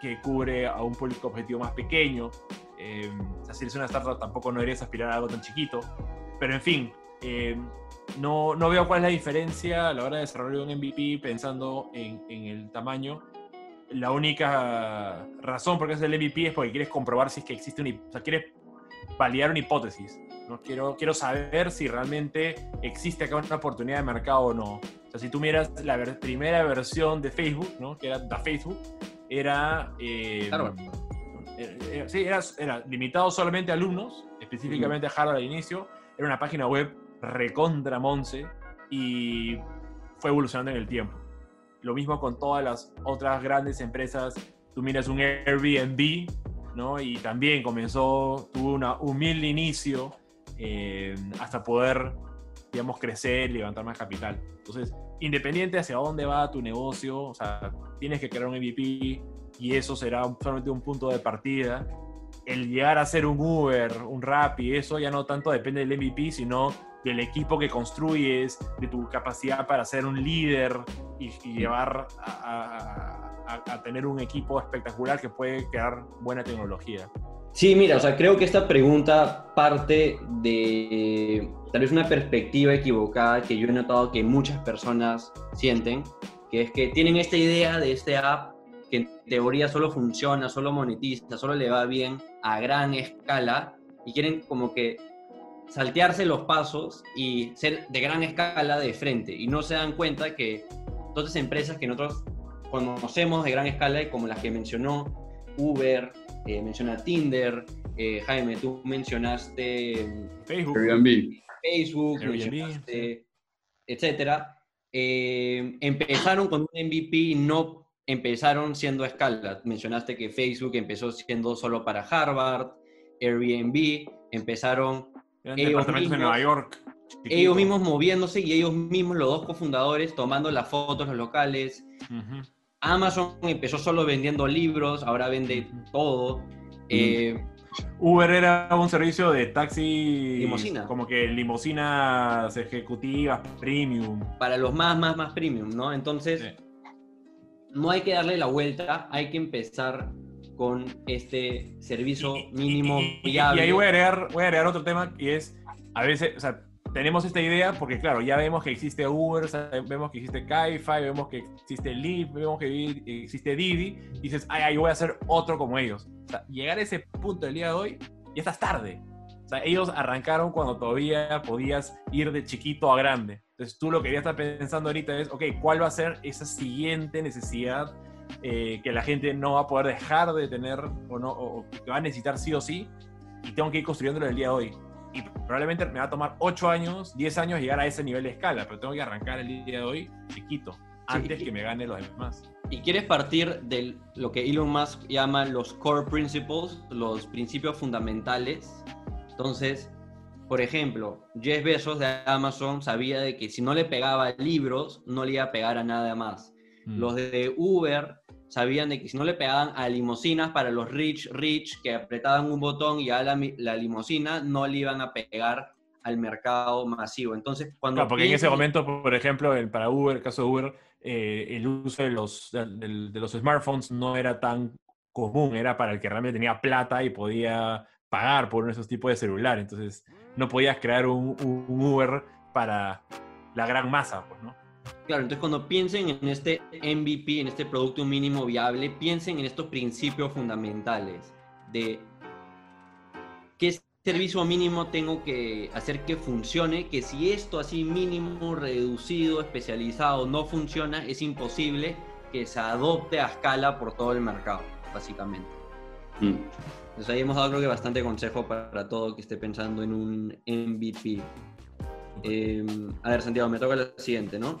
que cubre a un público objetivo más pequeño. Eh, si eres una startup tampoco no deberías aspirar a algo tan chiquito. Pero en fin, eh, no, no, veo cuál es la diferencia a la hora de desarrollar un MVP pensando en, en el tamaño. La única razón por qué es el MVP es porque quieres comprobar si es que existe una... O sea, quieres validar una hipótesis. ¿no? Quiero, quiero saber si realmente existe acá una oportunidad de mercado o no. O sea, si tú miras la primera versión de Facebook, ¿no? que era The Facebook, era... Eh, eh, eh, sí, era, era, limitado solamente a alumnos, específicamente a Harvard al inicio. Era una página web recontra Monse y fue evolucionando en el tiempo. Lo mismo con todas las otras grandes empresas. Tú miras un Airbnb, ¿no? Y también comenzó, tuvo un humilde inicio eh, hasta poder, digamos, crecer levantar más capital. Entonces, independiente hacia dónde va tu negocio, o sea, tienes que crear un MVP, y eso será solamente un punto de partida. el llegar a ser un Uber, un rap y eso ya no tanto depende del MVP, sino del equipo que construyes, de tu capacidad para ser un líder y, llevar a, tener un equipo espectacular que puede crear buena tecnología. Sí, mira, o sea, creo que esta pregunta parte de tal vez una perspectiva equivocada que yo he notado que muchas personas sienten, que es que tienen esta idea de este app teoría solo funciona, solo monetiza, solo le va bien a gran escala y quieren como que saltearse los pasos y ser de gran escala de frente y no se dan cuenta que todas esas empresas que nosotros conocemos de gran escala y como las que mencionó Uber, eh, menciona Tinder, eh, Jaime, tú mencionaste Facebook, Airbnb, Facebook etcétera, eh, empezaron con un MVP no empezaron siendo a escala. Mencionaste que Facebook empezó siendo solo para Harvard, Airbnb empezaron ellos mismos, en Nueva York. Ellos mismos moviéndose y ellos mismos, los dos cofundadores, tomando las fotos, los locales. Amazon empezó solo vendiendo libros, ahora vende todo. Eh, Uber era un servicio de taxi. Limosina. Como que limosinas ejecutivas, premium. Para los más, más, más premium, ¿no? Entonces, no hay que darle la vuelta, hay que empezar con este servicio mínimo viable. Y, ahí voy a, agregar, voy a agregar otro tema y es, a veces, o sea, tenemos esta idea porque, claro, ya vemos que existe Uber, vemos que existe Kaify, vemos que existe Lyft, vemos que existe Didi, y dices, ay, ay, voy a hacer otro como ellos. O sea, llegar a ese punto del día de hoy, ya estás tarde. O sea, ellos arrancaron cuando todavía podías ir de chiquito a grande. Entonces tú lo que ya estar pensando ahorita es, ok, ¿cuál va a ser esa siguiente necesidad eh, que la gente no va a poder dejar de tener o, no, o que va a necesitar sí o sí? Y tengo que ir construyéndolo el día de hoy y probablemente me va a tomar 8 años, 10 años llegar a ese nivel de escala, pero tengo que arrancar el día de hoy chiquito, antes que me gane los demás. Y quieres partir de lo que Elon Musk llama los core principles, los principios fundamentales. Entonces, por ejemplo, Jeff Bezos de Amazon sabía de que si no le pegaba libros, no le iba a pegar a nada más. Mm. Los de Uber sabían de que si no le pegaban a limosinas para los rich, rich, que apretaban un botón y a la, la limosina, no le iban a pegar al mercado masivo. Entonces, cuando... Claro, porque en ese momento, por ejemplo, para Uber, el caso de Uber, eh, el uso de los, de, los smartphones no era tan común, era para el que realmente tenía plata y podía pagar por esos tipos de celular. Entonces, no podías crear un, un Uber para la gran masa, pues, ¿no? Claro, entonces cuando piensen en este MVP, en este producto mínimo viable, piensen en estos principios fundamentales de qué servicio mínimo tengo que hacer que funcione, que si esto así mínimo, reducido, especializado no funciona, es imposible que se adopte a escala por todo el mercado, básicamente. Mm. Entonces ahí hemos dado creo que bastante consejo para todo que esté pensando en un MVP. Em, a ver, Santiago, me toca la siguiente, ¿no?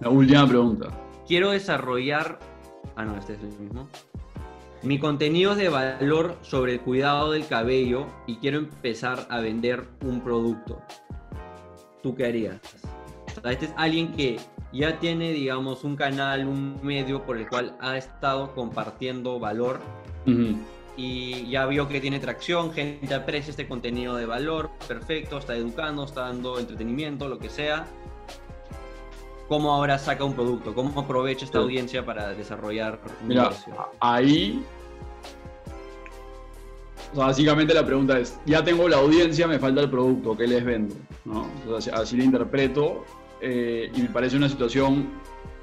La última pregunta. Quiero desarrollar. Ah, no, este es el mismo. Mi contenido es de valor sobre el cuidado del cabello y quiero empezar a vender un producto. ¿Tú qué harías? este es alguien que ya tiene, digamos, un canal, un medio por el cual ha estado compartiendo valor y ya vio que tiene tracción, gente aprecia este contenido de valor, perfecto, está educando, está dando entretenimiento, lo que sea cómo ahora saca un producto, cómo aprovecha esta audiencia para desarrollar un Mira, Ahí, básicamente la pregunta es, ya tengo la audiencia, me falta el producto, ¿qué les vendo? ¿No? así lo interpreto eh, y me parece una situación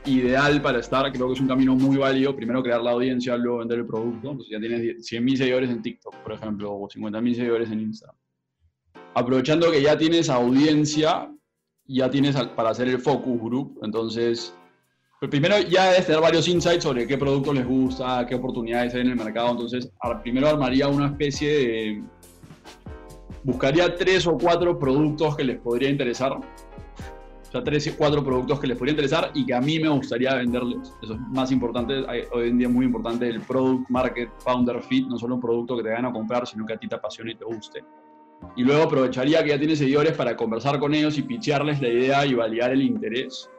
ideal para estar, creo que es un camino muy válido, primero crear la audiencia, luego vender el producto, entonces ya tienes 100.000 seguidores en TikTok, por ejemplo, o 50.000 seguidores en Instagram. Aprovechando que ya tienes audiencia, ya tienes para hacer el focus group. Entonces, pues primero ya debes tener varios insights sobre qué producto les gusta, qué oportunidades hay en el mercado. Entonces, primero armaría una especie de... Buscaría tres o cuatro productos que les podría interesar. Sea, tres o cuatro productos que les podría interesar y que a mí me gustaría venderles. Eso es más importante, hoy en día es muy importante el product market founder fit, no solo un producto que te vayan a comprar, sino que a ti te apasione y te guste y luego aprovecharía que ya tiene seguidores para conversar con ellos y pichearles la idea y validar el interés.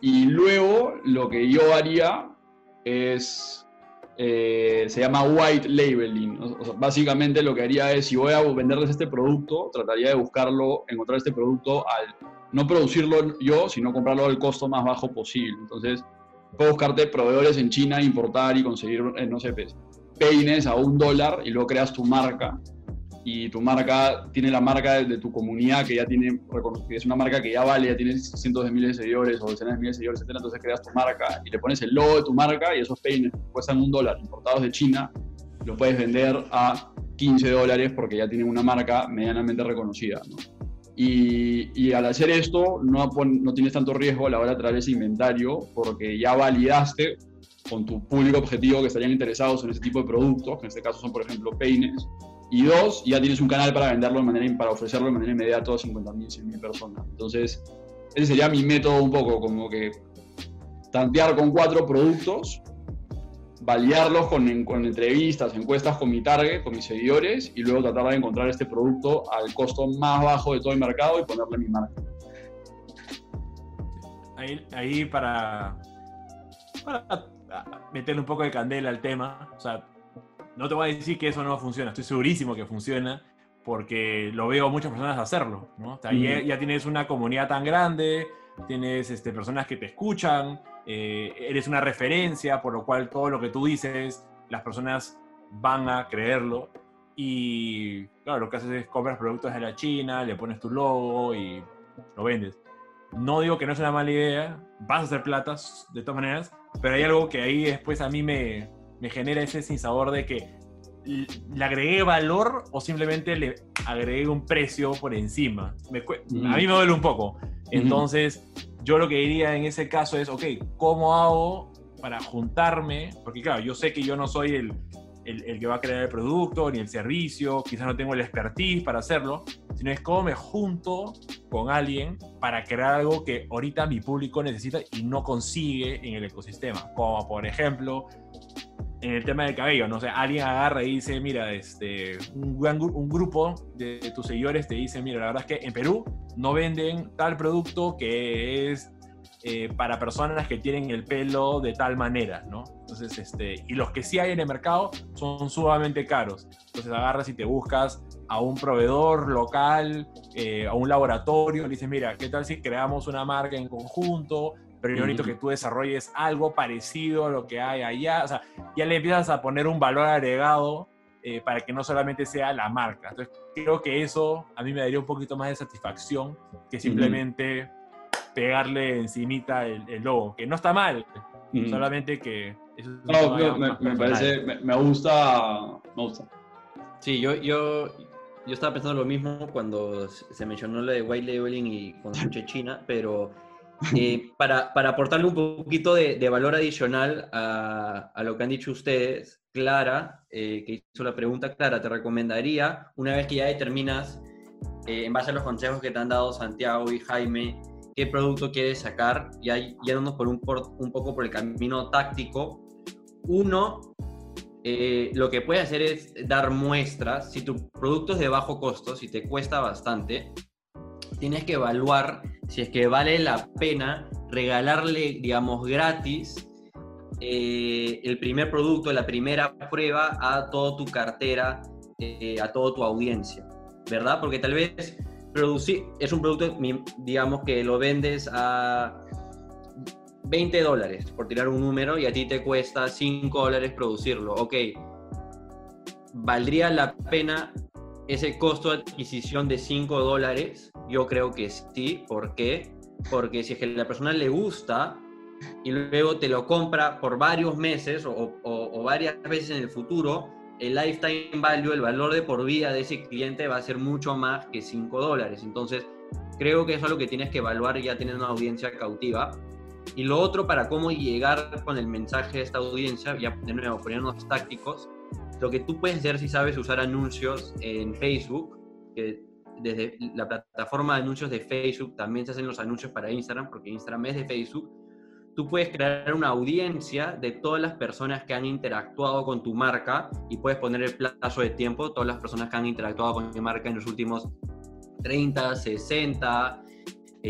Y luego lo que yo haría es eh, se llama white labeling. Básicamente lo que haría es, si voy a venderles este producto, trataría de buscarlo, encontrar este producto al no producirlo yo, sino comprarlo al costo más bajo posible. Entonces, puedo buscarte proveedores en China, importar y conseguir, eh, no sé, pues, peines a un dólar y luego creas tu marca y tu marca tiene la marca de, tu comunidad que ya tiene reconocida, es una marca que ya vale, ya tiene cientos de miles de seguidores o decenas de miles de seguidores, etc. Entonces creas tu marca y le pones el logo de tu marca y esos peines cuestan un dólar importados de China, lo puedes vender a 15 dólares porque ya tienen una marca medianamente reconocida. Y, y, al hacer esto no, no tienes tanto riesgo a la hora de traer ese inventario porque ya validaste con tu público objetivo que estarían interesados en ese tipo de productos, que en este caso son por ejemplo peines, y dos, ya tienes un canal para venderlo de manera, para ofrecerlo de manera inmediata a 50.000, 100.000 personas. Entonces, ese sería mi método un poco, como que tantear con cuatro productos, validarlos con, con entrevistas, encuestas con mi target, con mis seguidores, y luego tratar de encontrar este producto al costo más bajo de todo el mercado y ponerle mi marca. Ahí, ahí para, para meterle un poco de candela al tema, o sea, no te voy a decir que eso no funciona, estoy segurísimo que funciona porque lo veo muchas personas hacerlo, ¿no? ya, tienes una comunidad tan grande, tienes este, personas que te escuchan, eh, eres una referencia, por lo cual todo lo que tú dices, las personas van a creerlo. Y claro, lo que haces es compras productos de la China, le pones tu logo y lo vendes. No digo que no es una mala idea, vas a hacer platas de todas maneras, pero hay algo que ahí después a mí me, me genera ese sinsabor de que le agregué valor o simplemente le agregué un precio por encima. A mí me duele un poco. Entonces, yo lo que diría en ese caso es, ok, ¿cómo hago para juntarme? Porque claro, yo sé que yo no soy el, el, que va a crear el producto ni el servicio, quizás no tengo el expertise para hacerlo, sino es cómo me junto con alguien para crear algo que ahorita mi público necesita y no consigue en el ecosistema. Como por ejemplo, en el tema del cabello, no sé, alguien agarra y dice, mira, este, un, grupo de, tus seguidores te dice, mira, la verdad es que en Perú no venden tal producto que es eh, para personas que tienen el pelo de tal manera, ¿no? Entonces, este, y los que sí hay en el mercado son sumamente caros. Entonces agarras y te buscas a un proveedor local, eh, a un laboratorio, y dices, mira, ¿qué tal si creamos una marca en conjunto? Pero yo necesito que tú desarrolles algo parecido a lo que hay allá. O sea, ya le empiezas a poner un valor agregado eh, para que no solamente sea la marca. Entonces, creo que eso a mí me daría un poquito más de satisfacción que simplemente pegarle encimita el, el, logo, que no está mal, solamente que... Eso no, me, me, parece, me, gusta, me gusta. Sí, yo, yo, yo estaba pensando lo mismo cuando se mencionó lo de white labeling y cuando escuché China, pero eh, para, para, aportarle un poquito de, valor adicional a, a, lo que han dicho ustedes, Clara, eh, que hizo la pregunta, Clara, te recomendaría, una vez que ya determinas, eh, en base a los consejos que te han dado Santiago y Jaime, qué producto quieres sacar, ya yéndonos por un, por, un poco por el camino táctico. Uno, lo que puedes hacer es dar muestras. Si tu producto es de bajo costo, si te cuesta bastante, tienes que evaluar si es que vale la pena regalarle, digamos, gratis eh, el primer producto, la primera prueba a toda tu cartera, eh, a toda tu audiencia, ¿verdad? Porque tal vez producir, es un producto, digamos, que lo vendes a 20 dólares, por tirar un número, y a ti te cuesta 5 dólares producirlo. Ok, ¿valdría la pena ese costo de adquisición de 5 dólares, yo creo que sí. ¿Por qué? Porque si es que a la persona le gusta y luego te lo compra por varios meses o, varias veces en el futuro, el lifetime value, el valor de por vida de ese cliente va a ser mucho más que 5 dólares. Entonces, creo que eso es lo que tienes que evaluar ya teniendo una audiencia cautiva. Y lo otro, para cómo llegar con el mensaje de esta audiencia, ya de nuevo poniéndonos tácticos, lo que tú puedes hacer si sabes usar anuncios en Facebook, que desde la plataforma de anuncios de Facebook también se hacen los anuncios para Instagram, porque Instagram es de Facebook, tú puedes crear una audiencia de todas las personas que han interactuado con tu marca y puedes poner el plazo de tiempo, todas las personas que han interactuado con tu marca en los últimos 30, 60,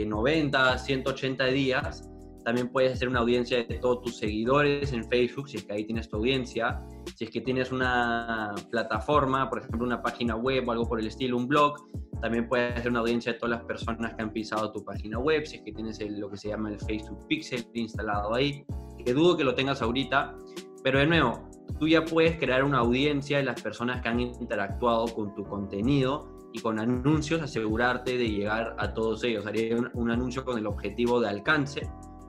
90, 180 días También puedes hacer una audiencia de todos tus seguidores en Facebook, si es que ahí tienes tu audiencia. Si es que tienes una plataforma, por ejemplo, una página web o algo por el estilo, un blog, también puedes hacer una audiencia de todas las personas que han pisado tu página web, si es que tienes lo que se llama el Facebook Pixel instalado ahí, que dudo que lo tengas ahorita, pero de nuevo, tú ya puedes crear una audiencia de las personas que han interactuado con tu contenido y con anuncios asegurarte de llegar a todos ellos. Haría un, anuncio con el objetivo de alcance,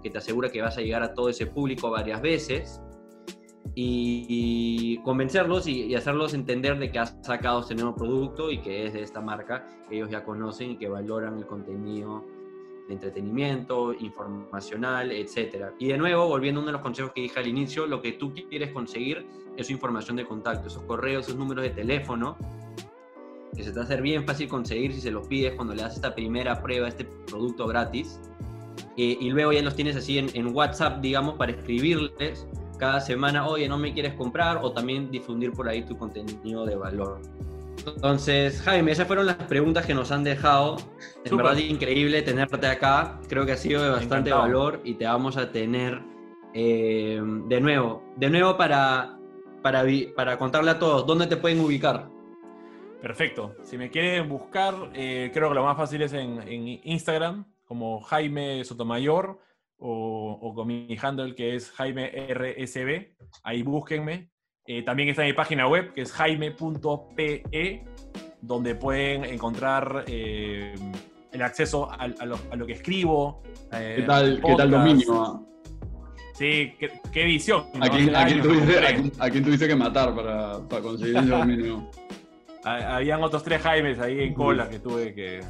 que te asegura que vas a llegar a todo ese público varias veces y, convencerlos y, hacerlos entender de que has sacado este nuevo producto y que es de esta marca que ellos ya conocen y que valoran el contenido de entretenimiento, informacional, etc. Y de nuevo, volviendo a uno de los consejos que dije al inicio, lo que tú quieres conseguir es su información de contacto, esos correos, esos números de teléfono, que se te va a hacer bien fácil conseguir si se los pides cuando le das esta primera prueba, este producto gratis. Eh, y luego ya los tienes así en, en WhatsApp, digamos, para escribirles cada semana, oye, no me quieres comprar, o también difundir por ahí tu contenido de valor. Entonces, Jaime, esas fueron las preguntas que nos han dejado. Es verdad increíble tenerte acá. Creo que ha sido de bastante valor y te vamos a tener eh, de nuevo. De nuevo para, para, para contarle a todos, ¿dónde te pueden ubicar? Perfecto. Si me quieren buscar, eh, creo que lo más fácil es en, en Instagram, como Jaime Sotomayor o, con mi handle que es Jaime RSB. Ahí búsquenme. Eh, también está en mi página web que es jaime.pe, donde pueden encontrar eh, el acceso a, lo, que escribo. Eh, ¿Qué, tal, ¿Qué tal dominio? Sí, qué, edición. ¿A, quién, tuviste, que matar para, conseguir ese dominio? Habían otros tres Jaimes ahí en cola que tuve que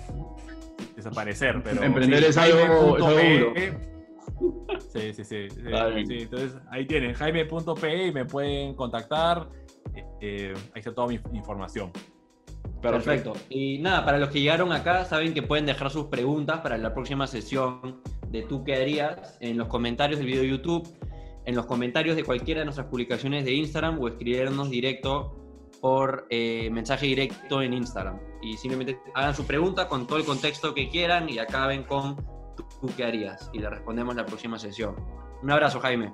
desaparecer. Pero, Emprender es algo, duro. Sí, sí, sí. entonces ahí tienen jaime.pe y me pueden contactar. Eh, ahí está toda mi información. Perfecto. Y nada, para los que llegaron acá, saben que pueden dejar sus preguntas para la próxima sesión de Tú qué harías en los comentarios del video de YouTube, en los comentarios de cualquiera de nuestras publicaciones de Instagram o escribirnos directo por eh, mensaje directo en Instagram. Y simplemente hagan su pregunta con todo el contexto que quieran y acaben con ¿tú qué harías? Y le respondemos en la próxima sesión. Un abrazo, Jaime.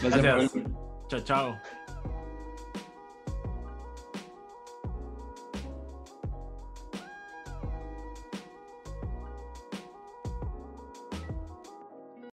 Gracias. Chao, chao.